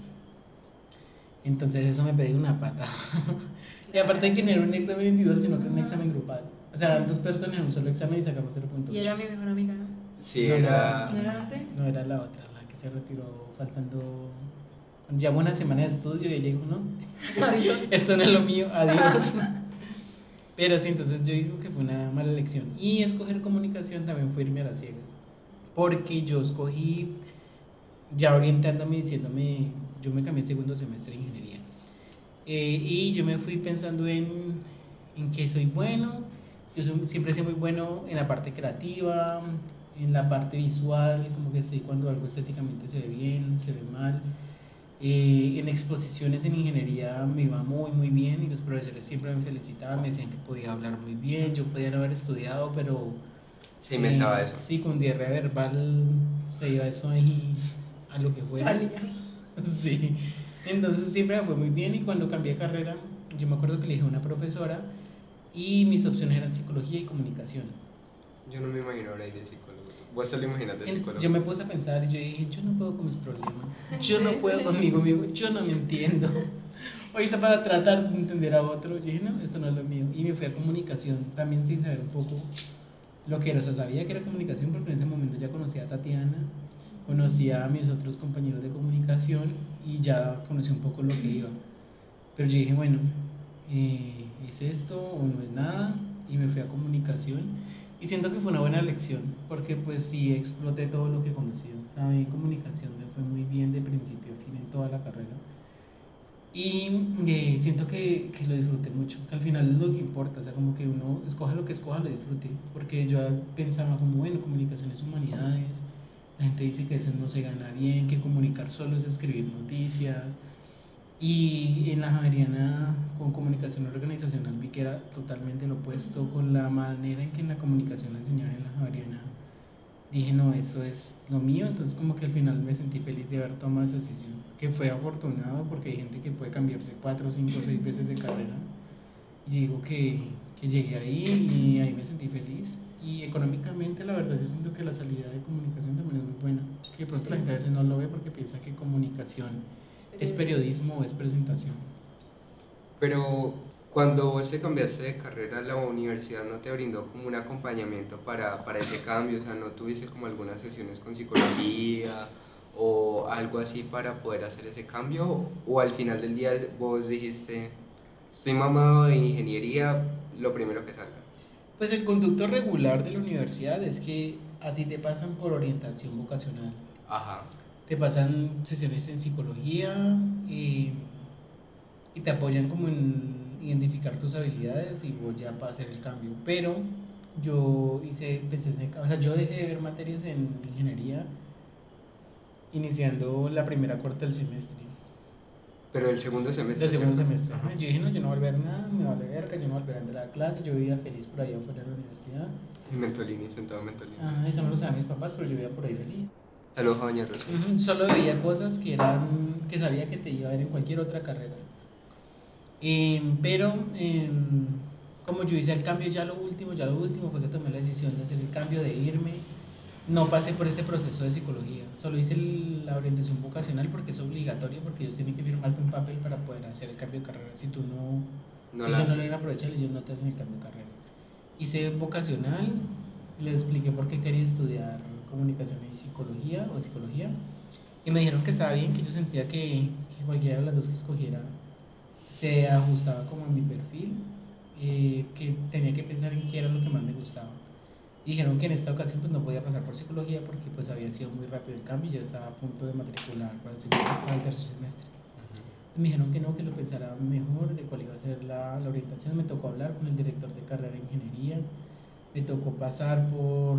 Entonces eso me pedí una pata. [laughs] y aparte de que no era un examen individual, sino que era un examen grupal. O sea, eran dos personas en un solo examen y sacamos 0.8. Y era mi mejor amiga, ¿no? Sí, No, era... ¿No era? No, era la otra, la que se retiró faltando... Ya una semana de estudio y ella dijo, no, [laughs] Adiós. esto no es lo mío, adiós. [laughs] Pero sí, entonces yo digo que fue una mala elección. Y escoger comunicación también fue irme a las ciegas. Porque yo escogí, ya orientándome, diciéndome yo me cambié el segundo semestre de ingeniería. Eh, y yo me fui pensando en, en que soy bueno, yo soy- siempre soy muy bueno en la parte creativa, en la parte visual, como que sé cuando algo estéticamente se ve bien, se ve mal. Eh, en exposiciones en ingeniería me iba muy, muy bien y los profesores siempre me felicitaban, me decían que podía hablar muy bien, yo podía no haber estudiado, pero... Se inventaba eh, eso. Sí, con diarrea verbal se iba eso ahí a lo que fuera. Salía. [laughs] Sí, entonces siempre me fue muy bien y cuando cambié de carrera, yo me acuerdo que le dije a una profesora y mis opciones eran psicología y comunicación. Yo no me imagino ahora ahí de psicólogo. ¿Vos te lo imaginas de psicólogo? Yo me puse a pensar y yo dije, yo no puedo con mis problemas, yo no puedo conmigo mismo, yo no me entiendo. [laughs] Ahorita para tratar de entender a otro, yo dije, no, esto no es lo mío. Y me fui a comunicación también sin saber un poco lo que era. O sea, sabía que era comunicación porque en ese momento ya conocía a Tatiana, conocía a mis otros compañeros de comunicación y ya conocía un poco lo que iba. Pero yo dije, bueno, eh, ¿es esto o no es nada? Y me fui a comunicación. Y siento que fue una buena lección, porque pues sí exploté todo lo que he conocido. O sea, en comunicación me fue muy bien de principio a fin en toda la carrera. Y eh, siento que, que lo disfruté mucho, que al final es lo que importa, o sea, como que uno escoja lo que escoja, lo disfrute. Porque yo pensaba como, bueno, comunicaciones humanidades, la gente dice que eso no se gana bien, que comunicar solo es escribir noticias. Y en la Javeriana, con comunicación organizacional, vi que era totalmente lo opuesto, con la manera en que en la comunicación la enseñaban en la Javeriana. Dije, no, eso es lo mío, entonces como que al final me sentí feliz de haber tomado esa decisión, que fue afortunado porque hay gente que puede cambiarse cuatro, cinco, seis veces de carrera. Y digo que, que llegué ahí y ahí me sentí feliz. Y económicamente, la verdad, yo siento que la salida de comunicación también es muy buena. Que de pronto la gente a veces no lo ve porque piensa que comunicación es periodismo o es presentación. Pero cuando vos te cambiaste de carrera, la universidad no te brindó como un acompañamiento para, para ese cambio, o sea, no tuviste como algunas sesiones con psicología o algo así para poder hacer ese cambio, o al final del día vos dijiste, estoy mamado de ingeniería, lo primero que salga. Pues el conducto regular de la universidad es que a ti te pasan por orientación vocacional. Ajá. te pasan sesiones en psicología y, y te apoyan como en identificar tus habilidades y vos ya para hacer el cambio. Pero yo hice, pensé en, o sea, yo dejé de ver materias en ingeniería iniciando la primera cuarta del semestre. Pero el segundo semestre. Del segundo ¿cierto? semestre. ajá. Yo dije, no, yo no voy a ver nada, me vale verga, yo no voy a volver a entrar a clase, yo vivía feliz por allá afuera de la universidad. En Mentolini, sentado en Mentolini. Ajá, eso no lo saben mis papás, pero yo vivía por ahí feliz. Saludos a Doña Rosa. Solo veía cosas que eran que sabía que te iba a ver en cualquier otra carrera. Em, pero em, como yo hice el cambio ya lo último, ya lo último fue que tomé la decisión de hacer el cambio de irme. No pasé por este proceso de psicología, solo hice el- la orientación vocacional porque es obligatorio, porque ellos tienen que firmarte un papel para poder hacer el cambio de carrera. Si tú no, No ellos la no lo ellos no te hacen el cambio de carrera. Hice vocacional, les expliqué por qué quería estudiar comunicación y psicología o psicología. Y me dijeron que estaba bien, que yo sentía que, que cualquiera de las dos que escogiera se ajustaba como a mi perfil, eh, que tenía que pensar en qué era lo que más me gustaba. Y dijeron que en esta ocasión pues no podía pasar por psicología porque pues había sido muy rápido el cambio y ya estaba a punto de matricular para el, segundo, para el tercer semestre. Me dijeron que no, que lo pensara mejor de cuál iba a ser la, la orientación. Me tocó hablar con el director de carrera de ingeniería. Me tocó pasar por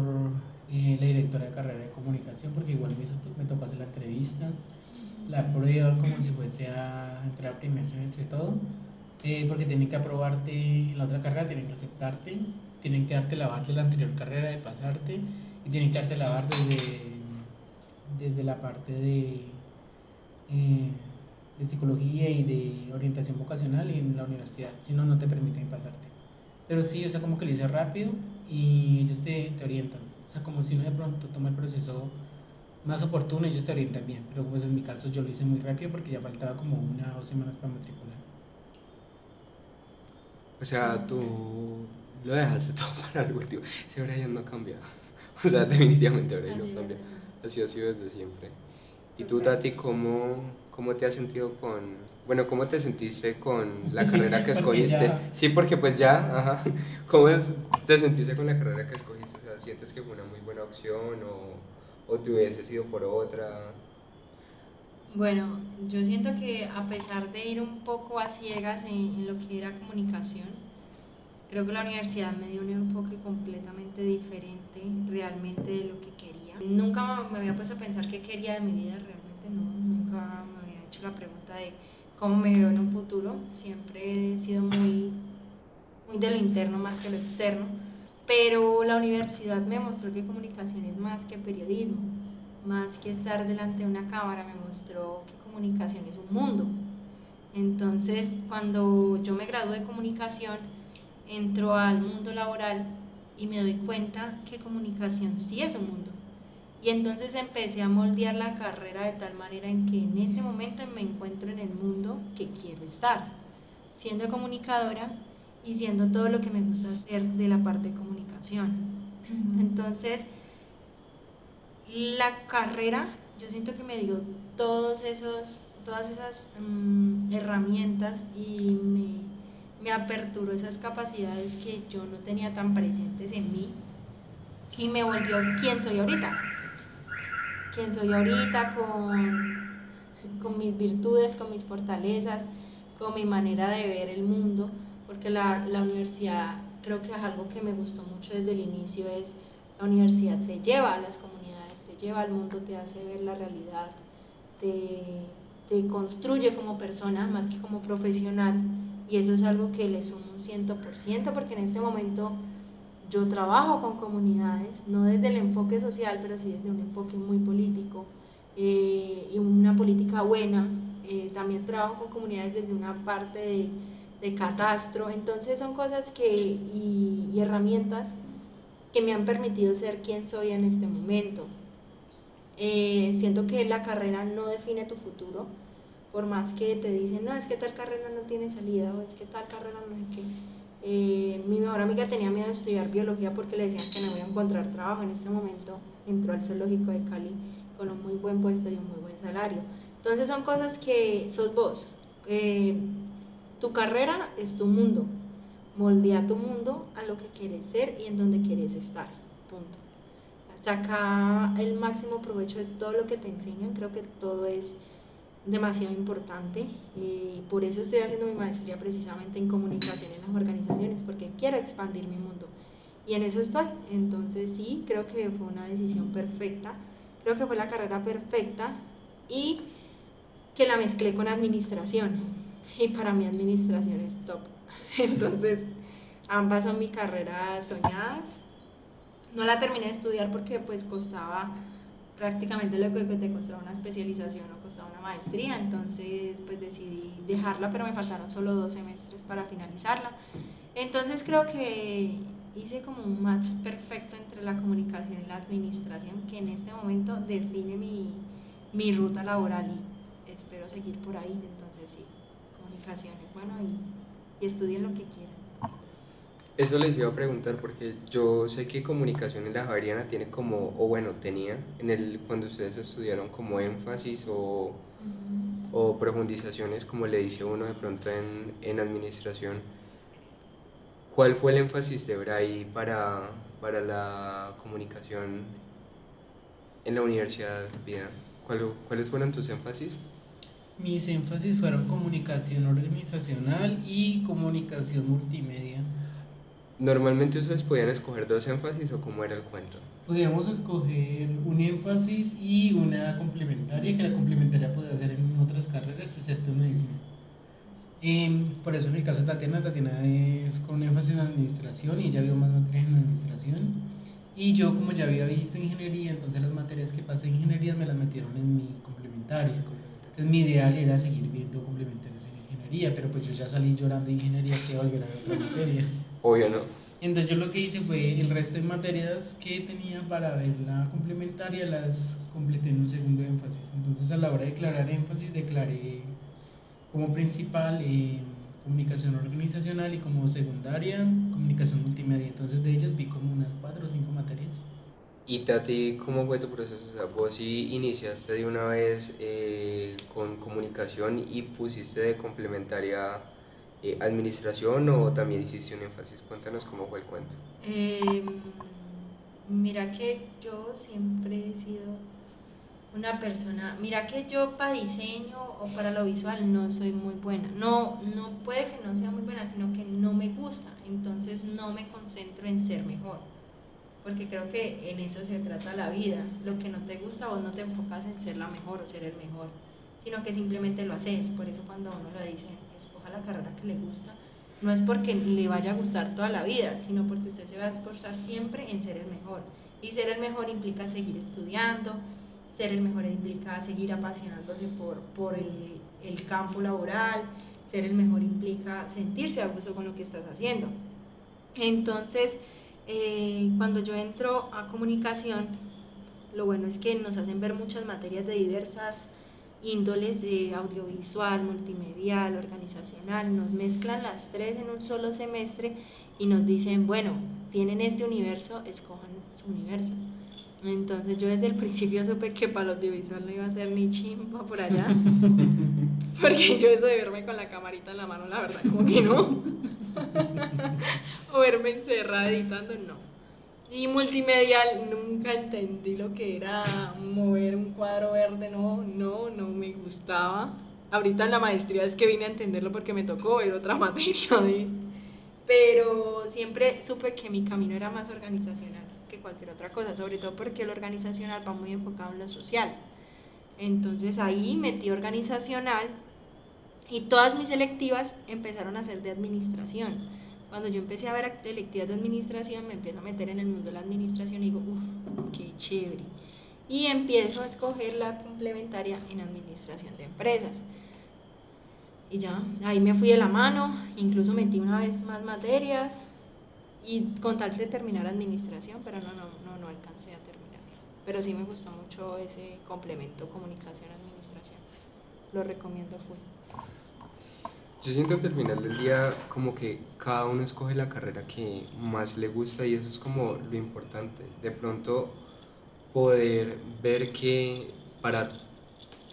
eh, la directora de carrera de comunicación, porque igual me, hizo, me tocó hacer la entrevista, la prueba, como si fuese a entrar primer semestre y todo. Eh, porque tienen que aprobarte en la otra carrera, tienen que aceptarte, tienen que darte la bar de la anterior carrera, de pasarte, y tienen que darte la bar desde, desde la parte de. eh, de psicología y de orientación vocacional en la universidad, si no, no te permiten pasarte. Pero sí, o sea, como que lo hice rápido y ellos te, te orientan. O sea, como si uno de pronto toma el proceso más oportuno, ellos te orientan bien. Pero pues en mi caso yo lo hice muy rápido porque ya faltaba como una o dos semanas para matricular. O sea, tú lo dejaste [laughs] todo para el último. Ese Brian no cambia. O sea, definitivamente Brian no cambia. así ha sido desde siempre. ¿Y tú. Tati, cómo, cómo te has sentido con... Bueno, ¿cómo te sentiste con la Sí, carrera que escogiste? ya- Sí, porque pues ya, ajá. [laughs] ¿Cómo es- te sentiste con la carrera que escogiste? O sea, ¿sientes que fue una muy buena opción o, o te hubiese sido por otra? Bueno, yo siento que a pesar de ir un poco a ciegas en, en lo que era comunicación, creo que la universidad me dio un enfoque completamente diferente realmente de lo que quería. Nunca me había puesto a pensar qué quería de mi vida, realmente no, nunca me había hecho la pregunta de cómo me veo en un futuro, siempre he sido muy, muy de lo interno más que lo externo, pero la universidad me mostró que comunicación es más que periodismo más que estar delante de una cámara, me mostró que comunicación es un mundo. Entonces, cuando yo me gradué de comunicación, entro al mundo laboral y me doy cuenta que comunicación sí es un mundo. Y entonces empecé a moldear la carrera de tal manera en que en este momento me encuentro en el mundo que quiero estar, siendo comunicadora y siendo todo lo que me gusta hacer de la parte de comunicación. Entonces, la carrera, yo siento que me dio todos esos, todas esas mm, herramientas y me, me aperturó esas capacidades que yo no tenía tan presentes en mí y me volvió quien soy ahorita. Quien soy ahorita con, con mis virtudes, con mis fortalezas, con mi manera de ver el mundo, porque la, la universidad creo que es algo que me gustó mucho desde el inicio, es la universidad te lleva a las comunidades lleva al mundo, te hace ver la realidad, te, te construye como persona más que como profesional y eso es algo que le sumo un ciento por ciento porque en este momento yo trabajo con comunidades, no desde el enfoque social, pero sí desde un enfoque muy político eh, y una política buena. Eh, también trabajo con comunidades desde una parte de, de catastro, entonces son cosas que, y, y herramientas que me han permitido ser quien soy en este momento. Eh, siento que la carrera no define tu futuro, por más que te dicen, no, es que tal carrera no tiene salida o es que tal carrera no es que... Eh, mi mejor amiga tenía miedo de estudiar biología porque le decían que no iba a encontrar trabajo. En este momento entró al zoológico de Cali con un muy buen puesto y un muy buen salario. Entonces son cosas que sos vos. Eh, tu carrera es tu mundo. Moldea tu mundo a lo que quieres ser y en donde quieres estar. Punto saca el máximo provecho de todo lo que te enseñan, creo que todo es demasiado importante y por eso estoy haciendo mi maestría precisamente en comunicación en las organizaciones, porque quiero expandir mi mundo y en eso estoy. Entonces sí, creo que fue una decisión perfecta, creo que fue la carrera perfecta y que la mezclé con administración y para mí administración es top. [laughs] Entonces ambas son mi carreras soñadas no la terminé de estudiar porque pues costaba prácticamente lo que te costaba una especialización o costaba una maestría, entonces pues decidí dejarla, pero me faltaron solo dos semestres para finalizarla. Entonces creo que hice como un match perfecto entre la comunicación y la administración que en este momento define mi, mi ruta laboral y espero seguir por ahí, entonces sí, comunicación es bueno y, y estudien lo que quieran. Eso les iba a preguntar porque yo sé que comunicación en la Javeriana tiene como, o bueno, tenía, en el, cuando ustedes estudiaron como énfasis o, o profundizaciones, como le dice uno de pronto en, en administración. ¿Cuál fue el énfasis de Bray para, para la comunicación en la Universidad Vida? ¿Cuál, ¿Cuáles fueron tus énfasis? Mis énfasis fueron comunicación organizacional y comunicación multimedia. ¿Normalmente ustedes podían escoger dos énfasis o cómo era el cuento? Podíamos escoger un énfasis y una complementaria, que la complementaria podía hacer en otras carreras, excepto en medicina. Eh, por eso en el caso de Tatiana, Tatiana es con énfasis en administración y ella vio más materias en administración. Y yo como ya había visto ingeniería, entonces las materias que pasé en ingeniería me las metieron en mi complementaria. Entonces mi ideal era seguir viendo complementarias en ingeniería, pero pues yo ya salí llorando de ingeniería que volver a otra materia. Obvio no. Entonces yo lo que hice fue el resto de materias que tenía para ver la complementaria las completé en un segundo énfasis. Entonces a la hora de declarar énfasis declaré como principal eh, comunicación organizacional y como secundaria comunicación multimedia. Entonces de ellas vi como unas cuatro o cinco materias. ¿Y Tati, cómo fue tu proceso? O sea, vos sí iniciaste de una vez eh, con comunicación y pusiste de complementaria eh, administración o también hiciste un énfasis? Cuéntanos cómo fue el cuento. Eh, mira que yo siempre he sido una persona, mira que yo para diseño o para lo visual no soy muy buena. No, no puede que no sea muy buena, sino que no me gusta. Entonces no me concentro en ser mejor. Porque creo que en eso se trata la vida. Lo que no te gusta, vos no te enfocas en ser la mejor o ser el mejor, sino que simplemente lo haces. Por eso cuando uno lo dice, la carrera que le gusta, no es porque le vaya a gustar toda la vida, sino porque usted se va a esforzar siempre en ser el mejor. Y ser el mejor implica seguir estudiando, ser el mejor implica seguir apasionándose por, por el, el, campo laboral, ser el mejor implica sentirse a gusto con lo que estás haciendo. Entonces, eh, cuando yo entro a comunicación, lo bueno es que nos hacen ver muchas materias de diversas índoles de audiovisual, multimedial, organizacional, nos mezclan las tres en un solo semestre y nos dicen, bueno, tienen este universo, escojan su universo. Entonces yo desde el principio supe que para el audiovisual no iba a ser ni chimpa por allá. [laughs] Porque yo eso de verme con la camarita en la mano, la verdad, como que no. [laughs] [laughs] o verme encerrada editando, no. Y multimedial, nunca entendí lo que era mover un cuadro verde, no, no, no me gustaba. Ahorita en la maestría es que vine a entenderlo porque me tocó ver otra [laughs] materia. Pero siempre supe que mi camino era más organizacional que cualquier otra cosa, sobre todo porque el organizacional va muy enfocado en lo social. Entonces ahí metí organizacional y todas mis selectivas empezaron a ser de administración. Cuando yo empecé a ver electivas de administración, me empiezo a meter en el mundo de la administración y digo, uff, qué chévere. Y empiezo a escoger la complementaria en administración de empresas. Y ya, ahí me fui de la mano, incluso metí una vez más materias, y con tal de terminar administración, pero no, no, no, no alcancé a terminar. Pero sí me gustó mucho ese complemento comunicación-administración. Lo recomiendo full. Yo siento que al final del día como que cada uno escoge la carrera que más le gusta y eso es como lo importante. De pronto poder ver que para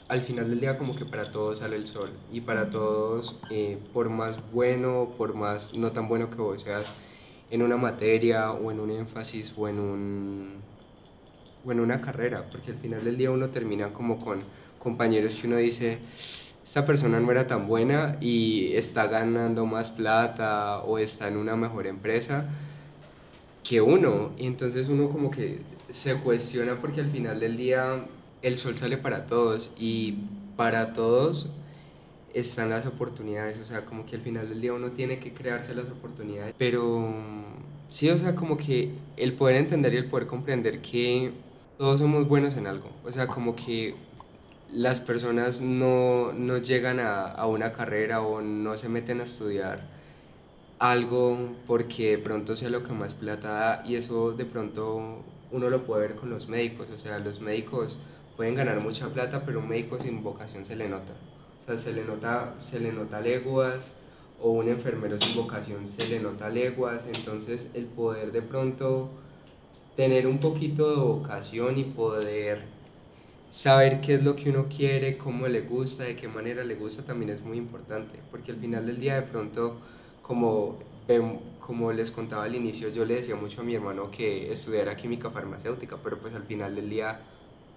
al final del día como que para todos sale el sol y para todos eh, por más bueno, por más no tan bueno que vos seas, en una materia o en un énfasis o en, un, o en una carrera, porque al final del día uno termina como con compañeros que uno dice, esta persona no era tan buena y está ganando más plata o está en una mejor empresa que uno. Y entonces uno como que se cuestiona porque al final del día el sol sale para todos y para todos están las oportunidades, o sea, como que al final del día uno tiene que crearse las oportunidades, pero sí, o sea, como que el poder entender y el poder comprender que todos somos buenos en algo, o sea, como que las personas no, no llegan a, a una carrera o no se meten a estudiar algo porque de pronto sea lo que más plata da y eso de pronto uno lo puede ver con los médicos, o sea, los médicos pueden ganar mucha plata, pero un médico sin vocación se le nota. Se le nota, se le nota leguas, o un enfermero sin vocación se le nota leguas, entonces el poder de pronto tener un poquito de vocación y poder saber qué es lo que uno quiere, cómo le gusta, de qué manera le gusta también es muy importante, porque al final del día de pronto, como, como les contaba al inicio, yo le decía mucho a mi hermano que estudiara química farmacéutica, pero pues al final del día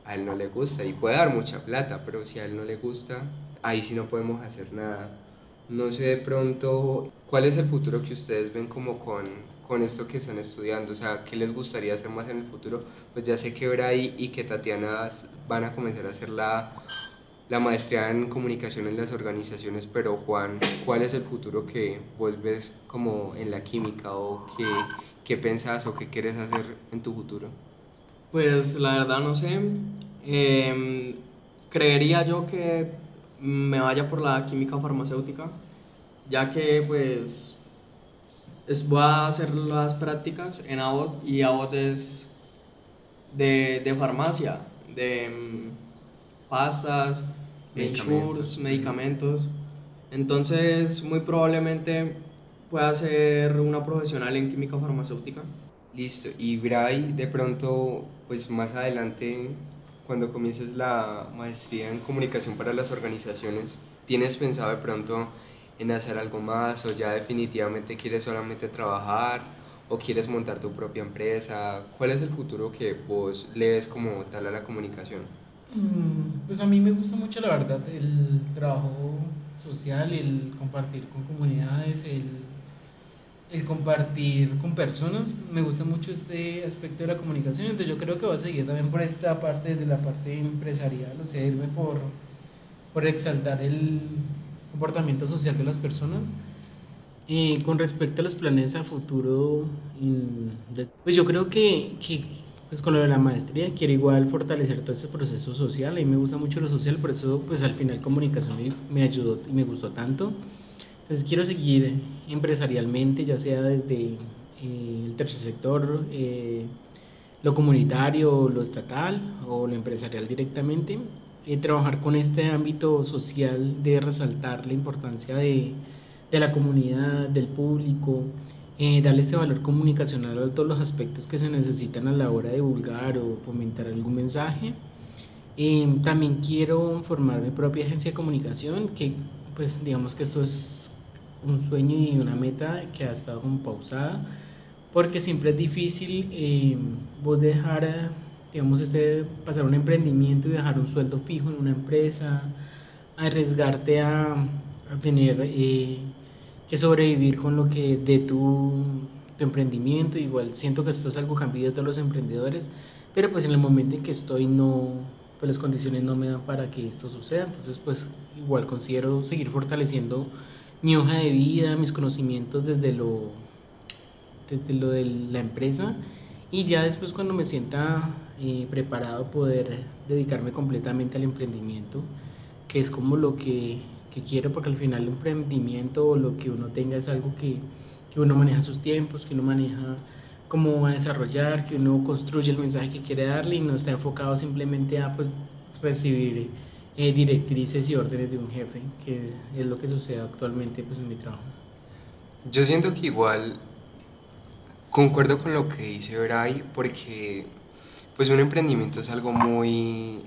a él no le gusta y puede dar mucha plata, pero si a él no le gusta, ahí sí no podemos hacer nada. No sé de pronto cuál es el futuro que ustedes ven como con, con esto que están estudiando, o sea, qué les gustaría hacer más en el futuro. Pues ya sé que Bray y que Tatiana van a comenzar a hacer la, la maestría en comunicación en las organizaciones, pero Juan, ¿cuál es el futuro que vos ves como en la química o qué, qué pensás o qué quieres hacer en tu futuro? Pues la verdad no sé. Em, creería yo que me vaya por la química farmacéutica, ya que pues es, voy a hacer las prácticas en ABOT y ABOT es de, de farmacia, de mm, pastas, medicamentos. medicamentos. Entonces, muy probablemente pueda ser una profesional en química farmacéutica. Listo. Y Bray, de pronto, pues más adelante cuando comiences la maestría en comunicación para las organizaciones, ¿tienes pensado de pronto en hacer algo más o ya definitivamente quieres solamente trabajar o quieres montar tu propia empresa? ¿Cuál es el futuro que vos le ves como tal a la comunicación? Mm, Pues a mí me gusta mucho, la verdad, el trabajo social, el compartir con comunidades, el, el compartir con personas. Me gusta mucho este aspecto de la comunicación, entonces yo creo que voy a seguir también por esta parte, de la parte empresarial, o sea, irme por, por exaltar el comportamiento social de las personas. Eh, con respecto a los planes a futuro, mm, pues yo creo que, que, pues con lo de la maestría quiero igual fortalecer todo ese proceso social. A mí me gusta mucho lo social, por eso pues al final comunicación me, me ayudó y me gustó tanto. Entonces quiero seguir empresarialmente, ya sea desde eh, el tercer sector, eh, lo comunitario, lo estatal o lo empresarial directamente. Eh, trabajar con este ámbito social de resaltar la importancia de, de la comunidad, del público, eh, darle este valor comunicacional a todos los aspectos que se necesitan a la hora de divulgar o fomentar algún mensaje. Eh, también quiero formar mi propia agencia de comunicación, que pues digamos que esto es un sueño y una meta que ha estado como pausada, porque siempre es difícil eh, vos dejar, digamos, este, pasar un emprendimiento y dejar un sueldo fijo en una empresa, arriesgarte a, a tener eh, que sobrevivir con lo que de tu, tu emprendimiento, igual siento que esto es algo cambiado de todos los emprendedores, pero pues en el momento en que estoy no, pues las condiciones no me dan para que esto suceda, entonces pues igual considero seguir fortaleciendo mi hoja de vida, mis conocimientos desde lo, desde lo de la empresa. Y ya después cuando me sienta eh, preparado poder dedicarme completamente al emprendimiento, que es como lo que, que quiero, porque al final el emprendimiento o lo que uno tenga es algo que, que uno maneja sus tiempos, que uno maneja cómo va a desarrollar, que uno construye el mensaje que quiere darle y no está enfocado simplemente a pues, recibir eh, directrices y órdenes de un jefe, que es lo que sucede actualmente pues, en mi trabajo. Yo siento que igual concuerdo con lo que dice Bray porque pues un emprendimiento es algo muy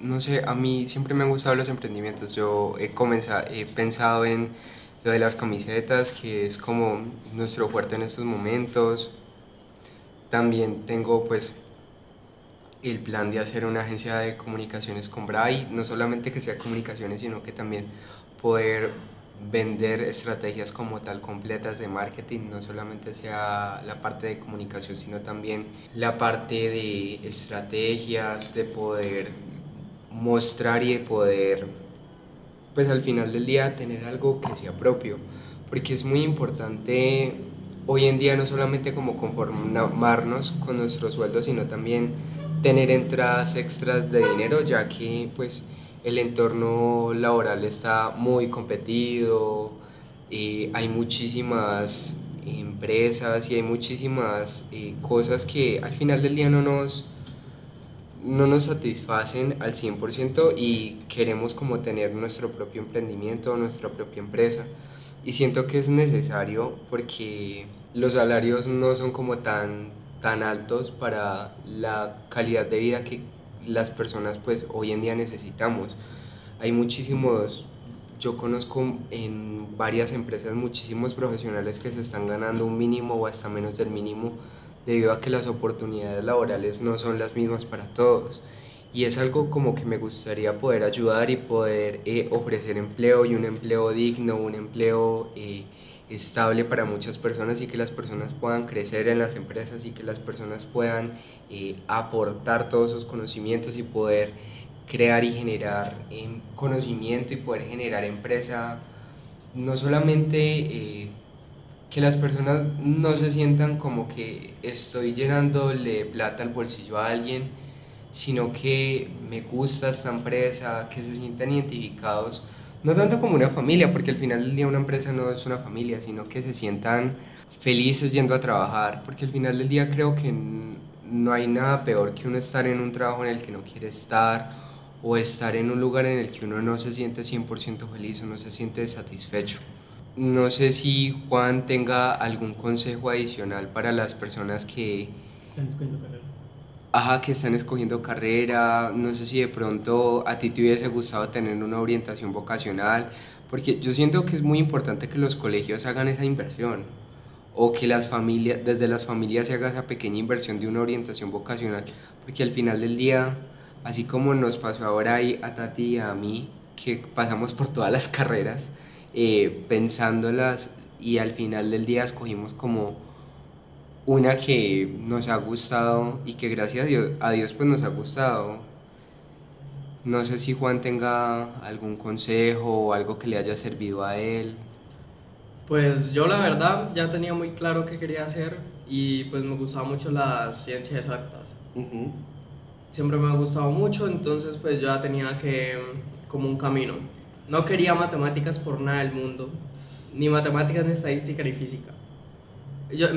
no sé, a mí siempre me han gustado los emprendimientos. Yo he comenzado, he pensado en lo de las camisetas, que es como nuestro fuerte en estos momentos. También tengo pues el plan de hacer una agencia de comunicaciones con Bray, no solamente que sea comunicaciones, sino que también poder vender estrategias como tal completas de marketing, no solamente sea la parte de comunicación, sino también la parte de estrategias, de poder mostrar y de poder, pues al final del día, tener algo que sea propio, porque es muy importante hoy en día no solamente como conformarnos con nuestro sueldo, sino también tener entradas extras de dinero, ya que pues el entorno laboral está muy competido, y hay muchísimas empresas y hay muchísimas eh, cosas que al final del día no nos, no nos satisfacen al 100% y queremos como tener nuestro propio emprendimiento, nuestra propia empresa. Y siento que es necesario porque los salarios no son como tan, tan altos para la calidad de vida que las personas pues hoy en día necesitamos. Hay muchísimos, yo conozco en varias empresas muchísimos profesionales que se están ganando un mínimo o hasta menos del mínimo debido a que las oportunidades laborales no son las mismas para todos. Y es algo como que me gustaría poder ayudar y poder eh, ofrecer empleo y un empleo digno, un empleo eh, estable para muchas personas y que las personas puedan crecer en las empresas y que las personas puedan eh, aportar todos sus conocimientos y poder crear y generar conocimiento y poder generar empresa, no solamente que las personas no se sientan como que estoy llenándole plata al bolsillo a alguien, sino que me gusta esta empresa, que se sientan identificados, no tanto como una familia, porque al final del día una empresa no es una familia, sino que se sientan felices yendo a trabajar, porque al final del día creo que no hay nada peor que uno estar en un trabajo en el que no quiere estar o estar en un lugar en el que uno no se siente 100% feliz o no se siente satisfecho. No sé si Juan tenga algún consejo adicional para las personas que, Están escogiendo carrera. ajá, que están escogiendo carrera, no sé si de pronto a ti te hubiese gustado tener una orientación vocacional, porque yo siento que es muy importante que los colegios hagan esa inversión o que las familias, desde las familias se haga esa pequeña inversión de una orientación vocacional, porque al final del día así como nos pasó ahora a Tati y a mí, que pasamos por todas las [laughs] carreras, eh, pensándolas y al final del día escogimos como una que nos ha gustado y que gracias a Dios, a Dios pues nos ha gustado. No sé si Juan tenga algún consejo o algo que le haya servido a él. Pues yo la verdad ya tenía muy claro qué quería hacer y pues me gustaba mucho las ciencias exactas. Siempre me ha gustado mucho, entonces pues yo ya tenía que como un camino. No quería matemáticas por nada del mundo, ni matemáticas, ni estadística, ni física. Yo,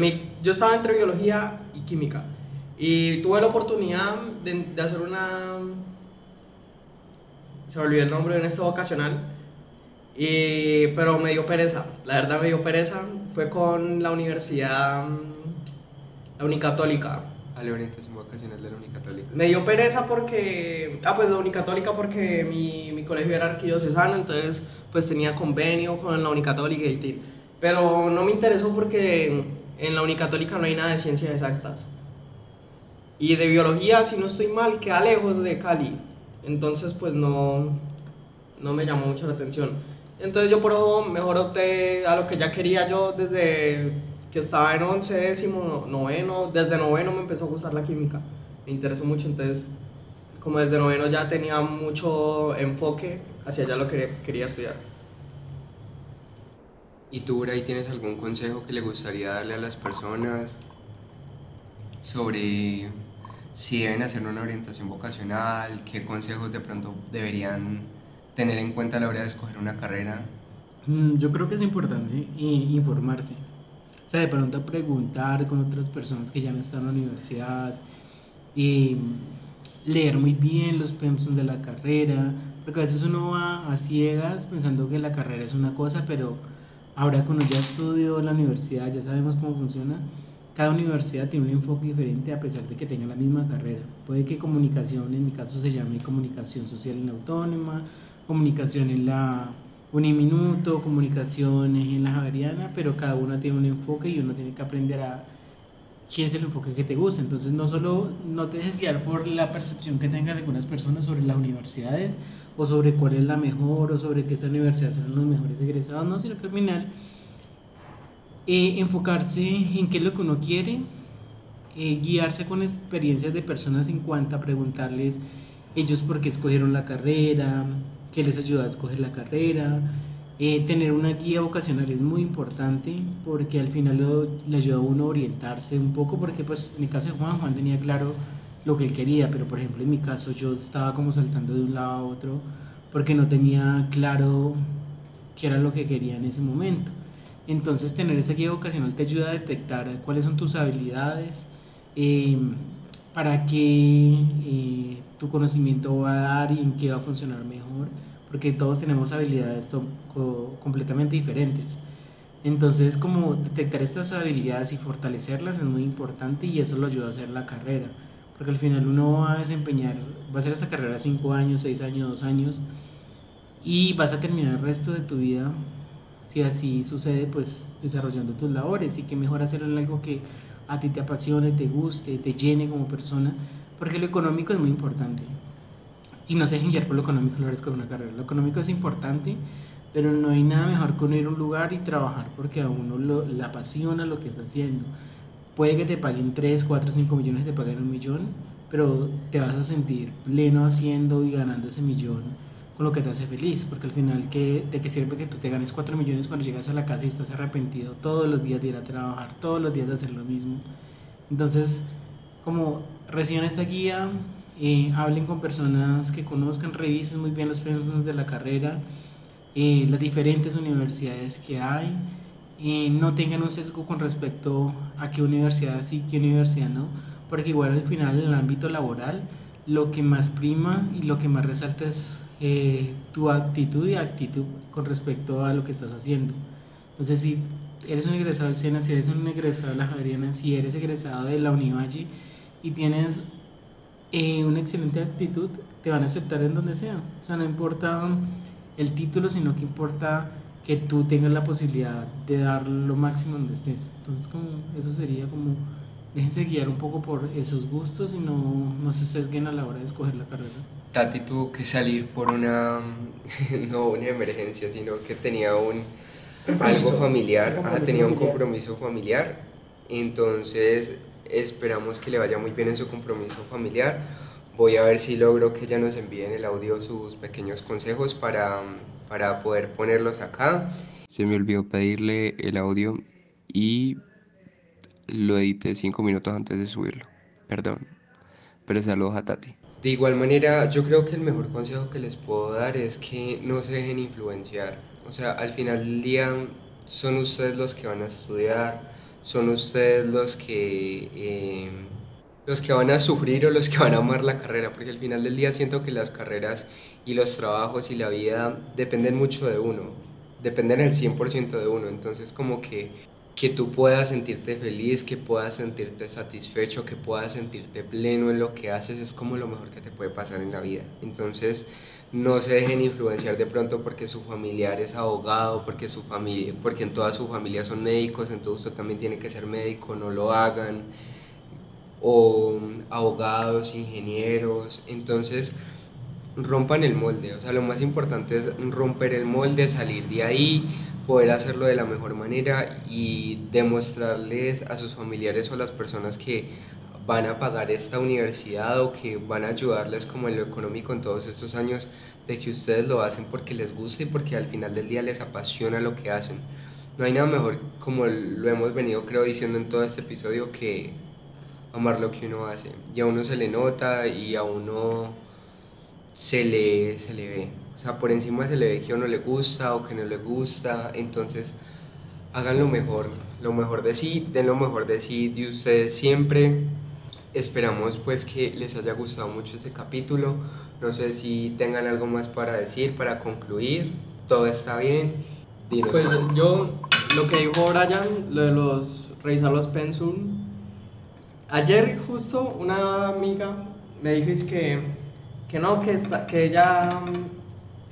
yo estaba entre biología y química y tuve la oportunidad de, hacer una... Se me olvidó el nombre en esta vocacional, y, pero me dio pereza, la verdad me dio pereza. Fue con la universidad, la Unicatólica. A la orientación vocacional de la Unicatólica. Me dio pereza porque, ah, pues la Unicatólica porque mi, mi colegio era arquidiocesano, entonces pues tenía convenio con la Unicatólica y tal. Pero no me interesó porque en la Unicatólica no hay nada de ciencias exactas. Y de biología, si no estoy mal, queda lejos de Cali. Entonces, pues no, no me llamó mucho la atención. Entonces yo por eso mejor opté a lo que ya quería yo desde que estaba en 11, décimo, noveno. Desde noveno me empezó a gustar la química. Me interesó mucho, entonces como desde noveno ya tenía mucho enfoque hacia allá lo que quería estudiar. ¿Y tú, Bray, tienes algún consejo que le gustaría darle a las personas sobre si deben hacer una orientación vocacional? ¿Qué consejos de pronto deberían tener en cuenta a la hora de escoger una carrera? Mm, yo creo que es importante informarse. O sea, de pronto preguntar con otras personas que ya no están en la universidad, y leer muy bien los pensum de la carrera, porque a veces uno va a ciegas pensando que la carrera es una cosa, pero Ahora cuando ya estudio la universidad, ya sabemos cómo funciona, cada universidad tiene un enfoque diferente a pesar de que tenga la misma carrera. Puede que comunicación, en mi caso se llame comunicación social en la autónoma, comunicación en la Uniminuto, comunicación en la Javeriana, pero cada una tiene un enfoque y uno tiene que aprender a qué es el enfoque que te gusta. Entonces no solo no te dejes guiar por la percepción que tengan algunas personas sobre las universidades, o sobre cuál es la mejor o sobre qué esta universidad serán los mejores egresados, no, sino que al final eh, enfocarse en qué es lo que uno quiere, eh, guiarse con experiencias de personas en cuanto a preguntarles ellos por qué escogieron la carrera, qué les ayuda a escoger la carrera. Eh, tener una guía vocacional es muy importante porque al final le ayuda a uno a orientarse un poco porque pues en el caso de Juan, Juan tenía claro lo que él quería, pero por ejemplo en mi caso yo estaba como saltando de un lado a otro porque no tenía claro qué era lo que quería en ese momento. Entonces tener esta guía vocacional te ayuda a detectar cuáles son tus habilidades, em, para qué eh, tu conocimiento va a dar y en qué va a funcionar mejor, porque todos tenemos habilidades completamente diferentes. Entonces, como detectar estas habilidades y fortalecerlas es muy importante y eso lo ayuda a hacer la carrera porque al final uno va a desempeñar, va a hacer esta carrera 5 años, 6 años, 2 años, y vas a terminar el resto de tu vida, si así sucede, pues desarrollando tus labores, y que mejor hacerlo en algo que a ti te apasione, te guste, te llene como persona, porque lo económico es muy importante. Y no se dejen guiar por lo económico lo con una carrera. Lo económico es importante, pero no hay nada mejor que uno ir a un lugar y trabajar porque a uno lo, le apasiona lo que está haciendo. Puede que te paguen 3, 4, 5 millones, te paguen un millón, pero te vas a sentir pleno haciendo y ganando ese millón con lo que te hace feliz, porque al final, ¿qué, ¿de qué sirve que tú te ganes 4 millones cuando llegas a la casa y estás arrepentido todos los días de ir a trabajar, todos los días de hacer lo mismo? Entonces, como reciban esta guía, eh, hablen con personas que conozcan, revisen muy bien los premios de la carrera, eh, las diferentes universidades que hay, no tengan un sesgo con respecto a qué universidad sí, qué universidad no, porque igual al final en el ámbito laboral lo que más prima y lo que más resalta es eh, tu actitud y actitud con respecto a lo que estás haciendo. Entonces, si eres un egresado del SENA, si eres un egresado de la Javeriana, si eres egresado de la Univalle y tienes eh, una excelente actitud, te van a aceptar en donde sea. O sea, no importa el título, sino que importa que tú tengas la posibilidad de dar lo máximo donde estés. Entonces, como eso sería como déjense guiar un poco por esos gustos y no, no se sesguen a la hora de escoger la carrera. Tati tuvo que salir por una, [laughs] no una emergencia, sino que tenía un algo familiar, Un tenía un compromiso familiar. compromiso familiar, entonces esperamos que le vaya muy bien en su compromiso familiar. Voy a ver si logro que ella nos envíe en el audio sus pequeños consejos para, para poder ponerlos acá. Se me olvidó pedirle el audio y lo edité cinco minutos antes de subirlo. Perdón. Pero saludos a Tati. De igual manera, yo creo que el mejor consejo que les puedo dar es que no se dejen influenciar. O sea, al final del día son ustedes los que van a estudiar, son ustedes los que, eh, los que van a sufrir o los que van a amar la carrera, porque al final del día siento que las carreras y los trabajos y la vida dependen mucho de uno, dependen al 100% de uno. Entonces, como que que tú puedas sentirte feliz, que puedas sentirte satisfecho, que puedas sentirte pleno en lo que haces, es como lo mejor que te puede pasar en la vida. Entonces, no se dejen influenciar de pronto porque su familiar es abogado, porque su familia, porque en toda su familia son médicos, entonces usted también tiene que ser médico, no lo hagan. O abogados, ingenieros, entonces rompan el molde, o sea, lo más importante es romper el molde, salir de ahí, poder hacerlo de la mejor manera y demostrarles a sus familiares o a las personas que van a pagar esta universidad o que van a ayudarles como en lo económico en todos estos años de que ustedes lo hacen porque les gusta y porque al final del día les apasiona lo que hacen. No hay nada mejor, como lo hemos venido creo diciendo en todo este episodio, que amar lo que uno hace. Y a uno se le nota y a uno se le, se le ve. O sea, por encima se le ve que le gusta o que no le gusta. Entonces, hagan lo mejor, lo mejor de sí, den lo mejor de sí de ustedes siempre. Esperamos pues que les haya gustado mucho este capítulo. No sé si tengan algo más para decir, para concluir. Todo está bien. Dinos. Pues Juan. yo, lo que dijo Brian, lo de los revisar los pensum. Ayer justo una amiga me dijo es que, que no, que, está, que ella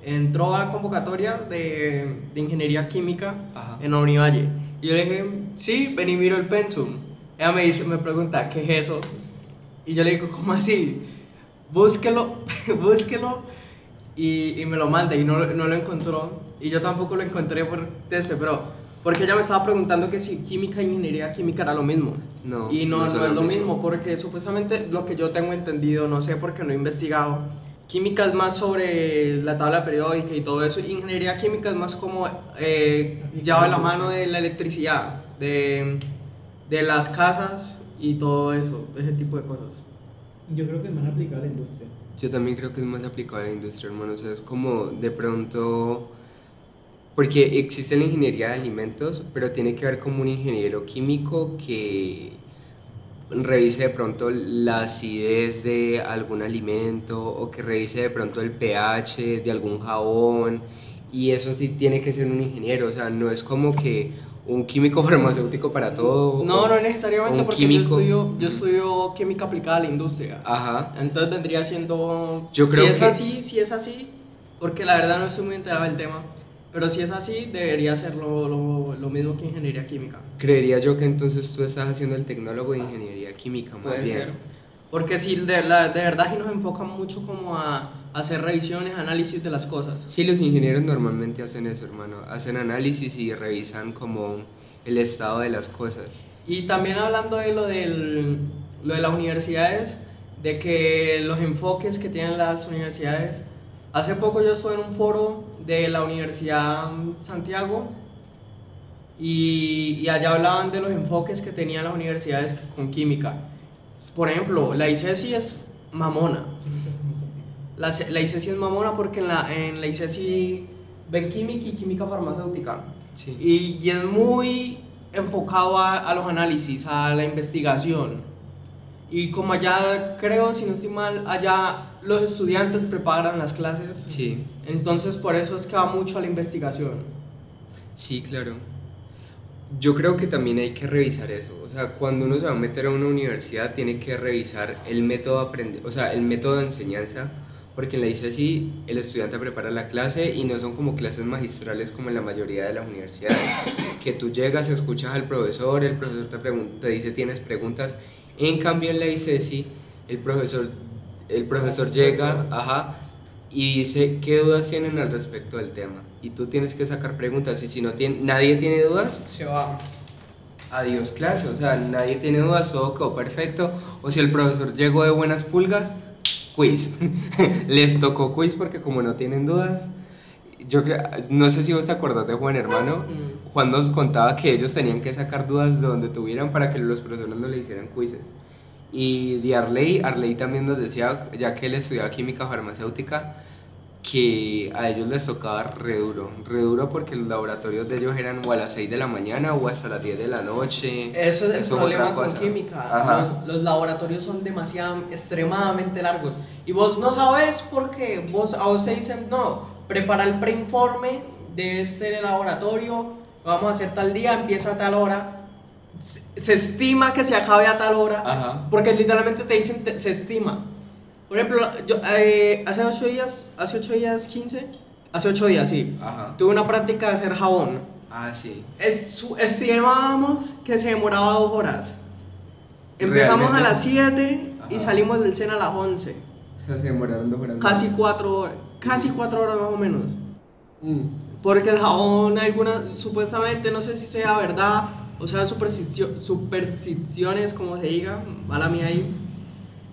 entró a convocatoria de, de ingeniería química Ajá. en Univalle. Y yo le dije, sí, ven y miro el pensum. Ella me dice, me pregunta, ¿qué es eso? Y yo le digo, ¿cómo así? Búsquelo, [laughs] búsquelo y, y me lo manda y no, no lo encontró. Y yo tampoco lo encontré por este, pero porque ella me estaba preguntando que si química e ingeniería química era lo mismo. No, y no, no, son es lo mismo, porque supuestamente lo que yo tengo entendido, no sé porque no he investigado, química es más sobre la tabla periódica y todo eso, y ingeniería química es más como eh, lleva la mano de la electricidad, de, de las casas y todo eso, ese tipo de cosas. Yo creo que es más aplicado a la industria. Yo también creo que es más aplicado a la industria, hermano. O sea, es como de pronto. Porque existe la ingeniería de alimentos, pero tiene que haber como un ingeniero químico que revise de pronto la acidez de algún alimento o que revise de pronto el pH de algún jabón. Y eso sí tiene que ser un ingeniero. O sea, no es como que un químico [laughs] farmacéutico para todo. No, no necesariamente porque químico. yo estudio, yo estudio química aplicada a la industria. Ajá. Entonces vendría siendo. Yo creo si es que- así, si es así, porque la verdad no estoy muy enterado del tema, pero si es así, debería ser lo, lo, lo mismo que ingeniería química. Creería yo que entonces tú estás haciendo el tecnólogo de ingeniería química, más bien. ser. Porque si de, la- de verdad sí nos enfocan mucho como a, hacer revisiones, análisis de las cosas. Sí, los ingenieros normalmente hacen eso, hermano. Hacen análisis y revisan como el estado de las cosas. Y también hablando de lo, del, lo de las universidades, de que los enfoques que tienen las universidades. Hace poco yo estuve en un foro de la Universidad Santiago y, y allá hablaban de los enfoques que tenían las universidades con química. Por ejemplo, la ICESI es mamona. La, la ICESI es mamona porque en la, en la ICESI ven química y química farmacéutica. Sí. Y, y es muy enfocado a, a los análisis, a la investigación. Y como allá, creo, si no estoy mal, allá los estudiantes preparan las clases. Sí, Entonces por eso es que va mucho a la investigación. sí, claro. Yo creo que también hay que revisar eso. O sea, cuando uno se va a meter a una universidad, tiene que revisar el método aprende o sea, el método de enseñanza, porque en la ICESI el estudiante prepara la clase y no son como clases magistrales como en la mayoría de las universidades, [coughs] que tú llegas, escuchas al profesor, el profesor te, pregunta, te dice tienes preguntas, en cambio en la ICESI el profesor, el profesor llega, ajá, y dice qué dudas tienen al respecto del tema y tú tienes que sacar preguntas y si no tiene, nadie tiene dudas, Se va. adiós clase, o sea, nadie tiene dudas, todo quedó perfecto, o si el profesor llegó de buenas pulgas, quiz, [laughs] les tocó quiz porque como no tienen dudas, yo creo, no sé si vos te acordás de Juan Hermano, Mm. Juan nos contaba que ellos tenían que sacar dudas de donde tuvieran para que los profesores no le hicieran quizzes. Y de Arley, Arley también nos decía, ya que él estudiaba química farmacéutica, que a ellos les tocaba re duro, re duro porque los laboratorios de ellos eran o a las 6 de la mañana o hasta las 10 de la noche. Eso es el Eso problema otra con cosa. química. Los, los laboratorios son demasiado, extremadamente largos. Y vos no sabes por qué. Vos, a vos te dicen, no, prepara el preinforme de este laboratorio, lo vamos a hacer tal día, empieza a tal hora. Se, se estima que se acabe a tal hora. Ajá. Porque literalmente te dicen, te- se estima. Por ejemplo, yo, eh, hace 8 días, hace 8 días, 15, hace 8 días, sí. Ajá. Tuve una práctica de hacer jabón. Ah, sí. Es- estimábamos que se demoraba dos horas. Empezamos a Realmente. las 7 y salimos del CEN a las 11. O sea, se demoraron dos horas. Casi más. 4 horas. Casi 4 horas más o menos. Mm. Porque el jabón, algunas, supuestamente, no sé si sea verdad, o sea, supersticio- supersticiones, como se diga, mala mía ahí.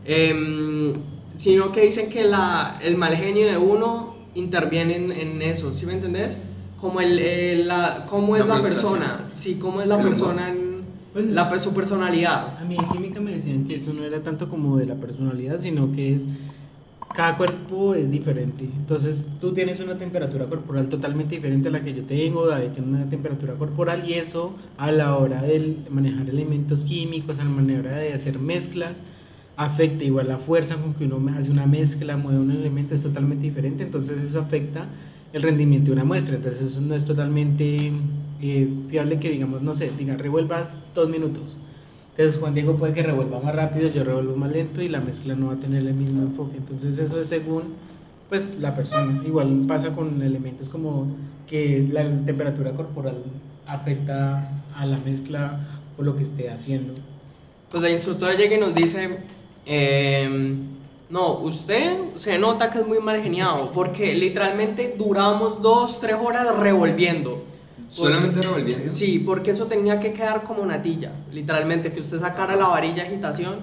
Em, sino que dicen que la, el mal genio de uno interviene en, en eso, ¿sí me entendés? Como, el, la, cómo es La persona, sí, cómo es la El humor. persona en Bueno, la, su personalidad. A mí en química me decían que eso no era tanto como de la personalidad, sino que es cada cuerpo es diferente. Entonces tú tienes una temperatura corporal totalmente diferente a la que yo tengo, David tiene una temperatura corporal y eso a la hora de manejar elementos químicos, a la manera de hacer mezclas, afecta igual la fuerza con que uno hace una mezcla, mueve un elemento, es totalmente diferente, entonces eso afecta el rendimiento de una muestra, entonces eso no es totalmente eh, fiable que digamos, no sé, diga, revuelvas dos minutos. Entonces Juan Diego puede que revuelva más rápido, yo revuelvo más lento y la mezcla no va a tener el mismo enfoque. Entonces eso es según pues la persona. Igual pasa con elementos como que la temperatura corporal afecta a la mezcla o lo que esté haciendo. Pues la instructora llega y nos dice, em, no, usted se nota que es muy mal geniado, porque literalmente duramos dos, tres horas revolviendo. Solamente revolviendo. Sí, porque eso tenía que quedar como natilla, literalmente, que usted sacara la varilla de agitación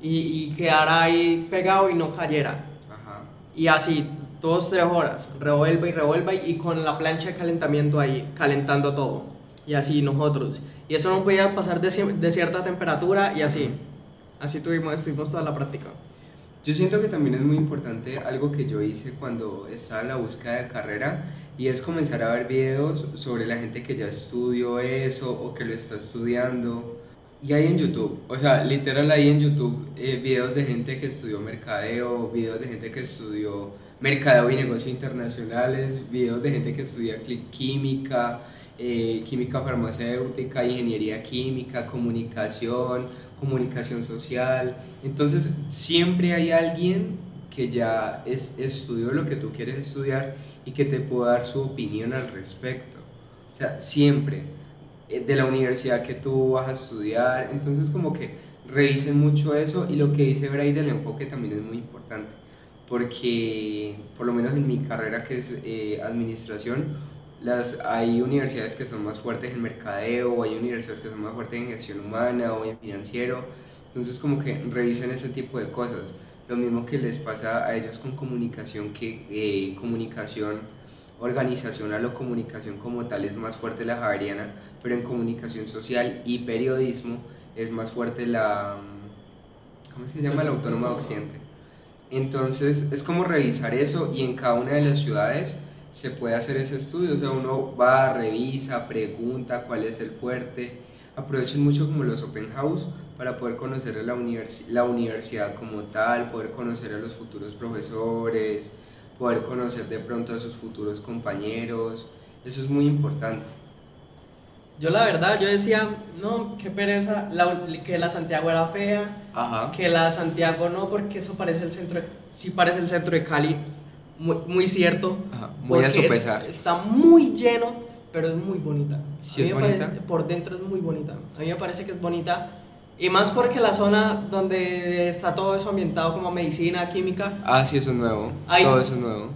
y, y quedara ahí pegado y no cayera. Ajá. Y así, dos, tres horas, revuelva y revuelva y con la plancha de calentamiento ahí, calentando todo. Y así nosotros. Y eso no podía pasar de, cier- de cierta temperatura y así. Así tuvimos, estuvimos toda la práctica. Yo siento que también es muy importante algo que yo hice cuando estaba en la búsqueda de carrera y es comenzar a ver videos sobre la gente que ya estudió eso o que lo está estudiando. Y hay en YouTube, o sea, literal hay en YouTube eh, videos de gente que estudió mercadeo, videos de gente que estudió mercadeo y negocios internacionales, videos de gente que estudia química, eh, química farmacéutica, ingeniería química, comunicación, comunicación social. Entonces, siempre hay alguien que ya es, estudió lo que tú quieres estudiar y que te pueda dar su opinión al respecto. O sea, siempre eh, de la universidad que tú vas a estudiar. Entonces, como que revisen mucho eso y lo que dice Bray del enfoque también es muy importante. Porque, por lo menos en mi carrera que es eh, administración, las, hay universidades que son más fuertes en mercadeo, hay universidades que son más fuertes en gestión humana o en financiero. Entonces, como que revisen ese tipo de cosas. Lo mismo que les pasa a ellos con comunicación, que eh, comunicación organizacional o comunicación como tal es más fuerte la javeriana, pero en comunicación social y periodismo es más fuerte la... ¿Cómo se llama? La autónoma de occidente. Entonces es como revisar eso y en cada una de las ciudades se puede hacer ese estudio, o sea, uno va, revisa, pregunta cuál es el fuerte, aprovechen mucho como los open house para poder conocer a la, universi- la universidad como tal, poder conocer a los futuros profesores, poder conocer de pronto a sus futuros compañeros, eso es muy importante. Yo la verdad, yo decía, no, qué pereza, la- que la Santiago era fea, Ajá. que la Santiago no, porque eso parece el centro de, sí parece el centro de Cali, muy, muy cierto. Ajá, muy a su es- pesar. está muy lleno, pero es muy bonita. Sí A mí es me parece- bonita. por dentro es muy bonita. A mí me parece que es bonita. Y más porque la zona donde está todo eso ambientado como medicina, química, Ah, sí, eso es nuevo. Ay. Todo eso es nuevo.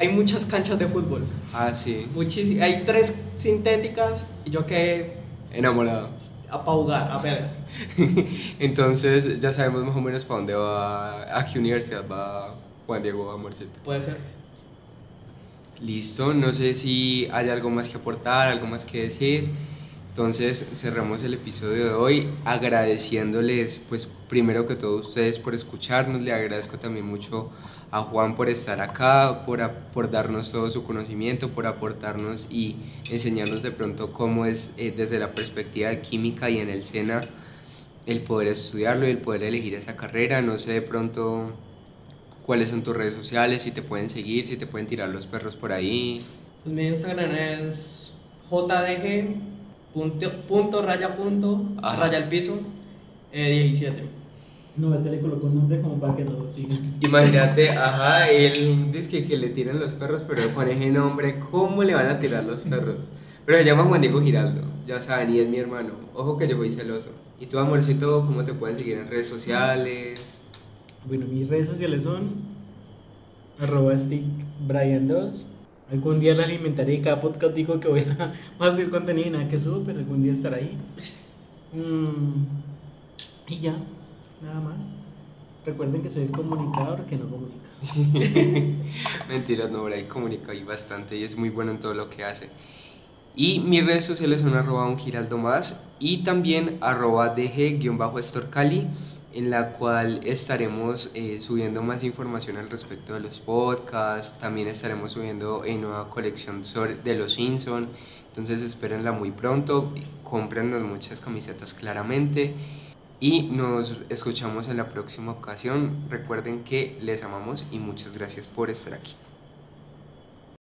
hay muchas canchas de fútbol. Ah, sí. Muchísimas. Hay tres sintéticas y yo quedé Enamorado. a paugar. [laughs] Entonces, ya sabemos más o menos para dónde va, a qué universidad va Juan Diego Amorcito. Puede ser. Listo, no sé si hay algo más que aportar, algo más que decir. Entonces cerramos el episodio de hoy agradeciéndoles, pues primero que todo ustedes por escucharnos, le agradezco también mucho a Juan por estar acá, por, a- por darnos todo su conocimiento, por aportarnos y enseñarnos de pronto cómo es eh, desde la perspectiva de química y en el SENA el poder estudiarlo y el poder elegir esa carrera. No sé de pronto cuáles son tus redes sociales, si te pueden seguir, si te pueden tirar los perros por ahí. Pues mi Instagram es jdg punto, punto raya punto Ajá. raya al piso eh, 17. No, este le colocó un nombre como para que no lo sigan. Imagínate, [laughs] ajá, él dice que, que le tiran los perros, pero con ese nombre, ¿cómo le van a tirar los perros? Pero se llama Juan Diego Giraldo, ya saben, y es mi hermano. Ojo que yo soy celoso. ¿Y tú, amorcito, cómo te pueden seguir en redes sociales? Bueno, mis redes sociales son arroba stickbrian2. Algún día la alimentaré y cada podcast digo que voy a, [laughs] a hacer contenido y nada que subo, pero algún día estará ahí. Mm, y ya, nada más. Recuerden que soy el comunicador que no comunica. [laughs] Mentiras, no, ahí comunica ahí bastante y es muy bueno en todo lo que hace. Y mis redes sociales son arroba un más y también arroba dg-estorcali en la cual estaremos eh, subiendo más información al respecto de los podcasts, también estaremos subiendo en nueva colección de los Simpson, entonces espérenla muy pronto, cómprenos muchas camisetas claramente. Y nos escuchamos en la próxima ocasión, recuerden que les amamos y muchas gracias por estar aquí.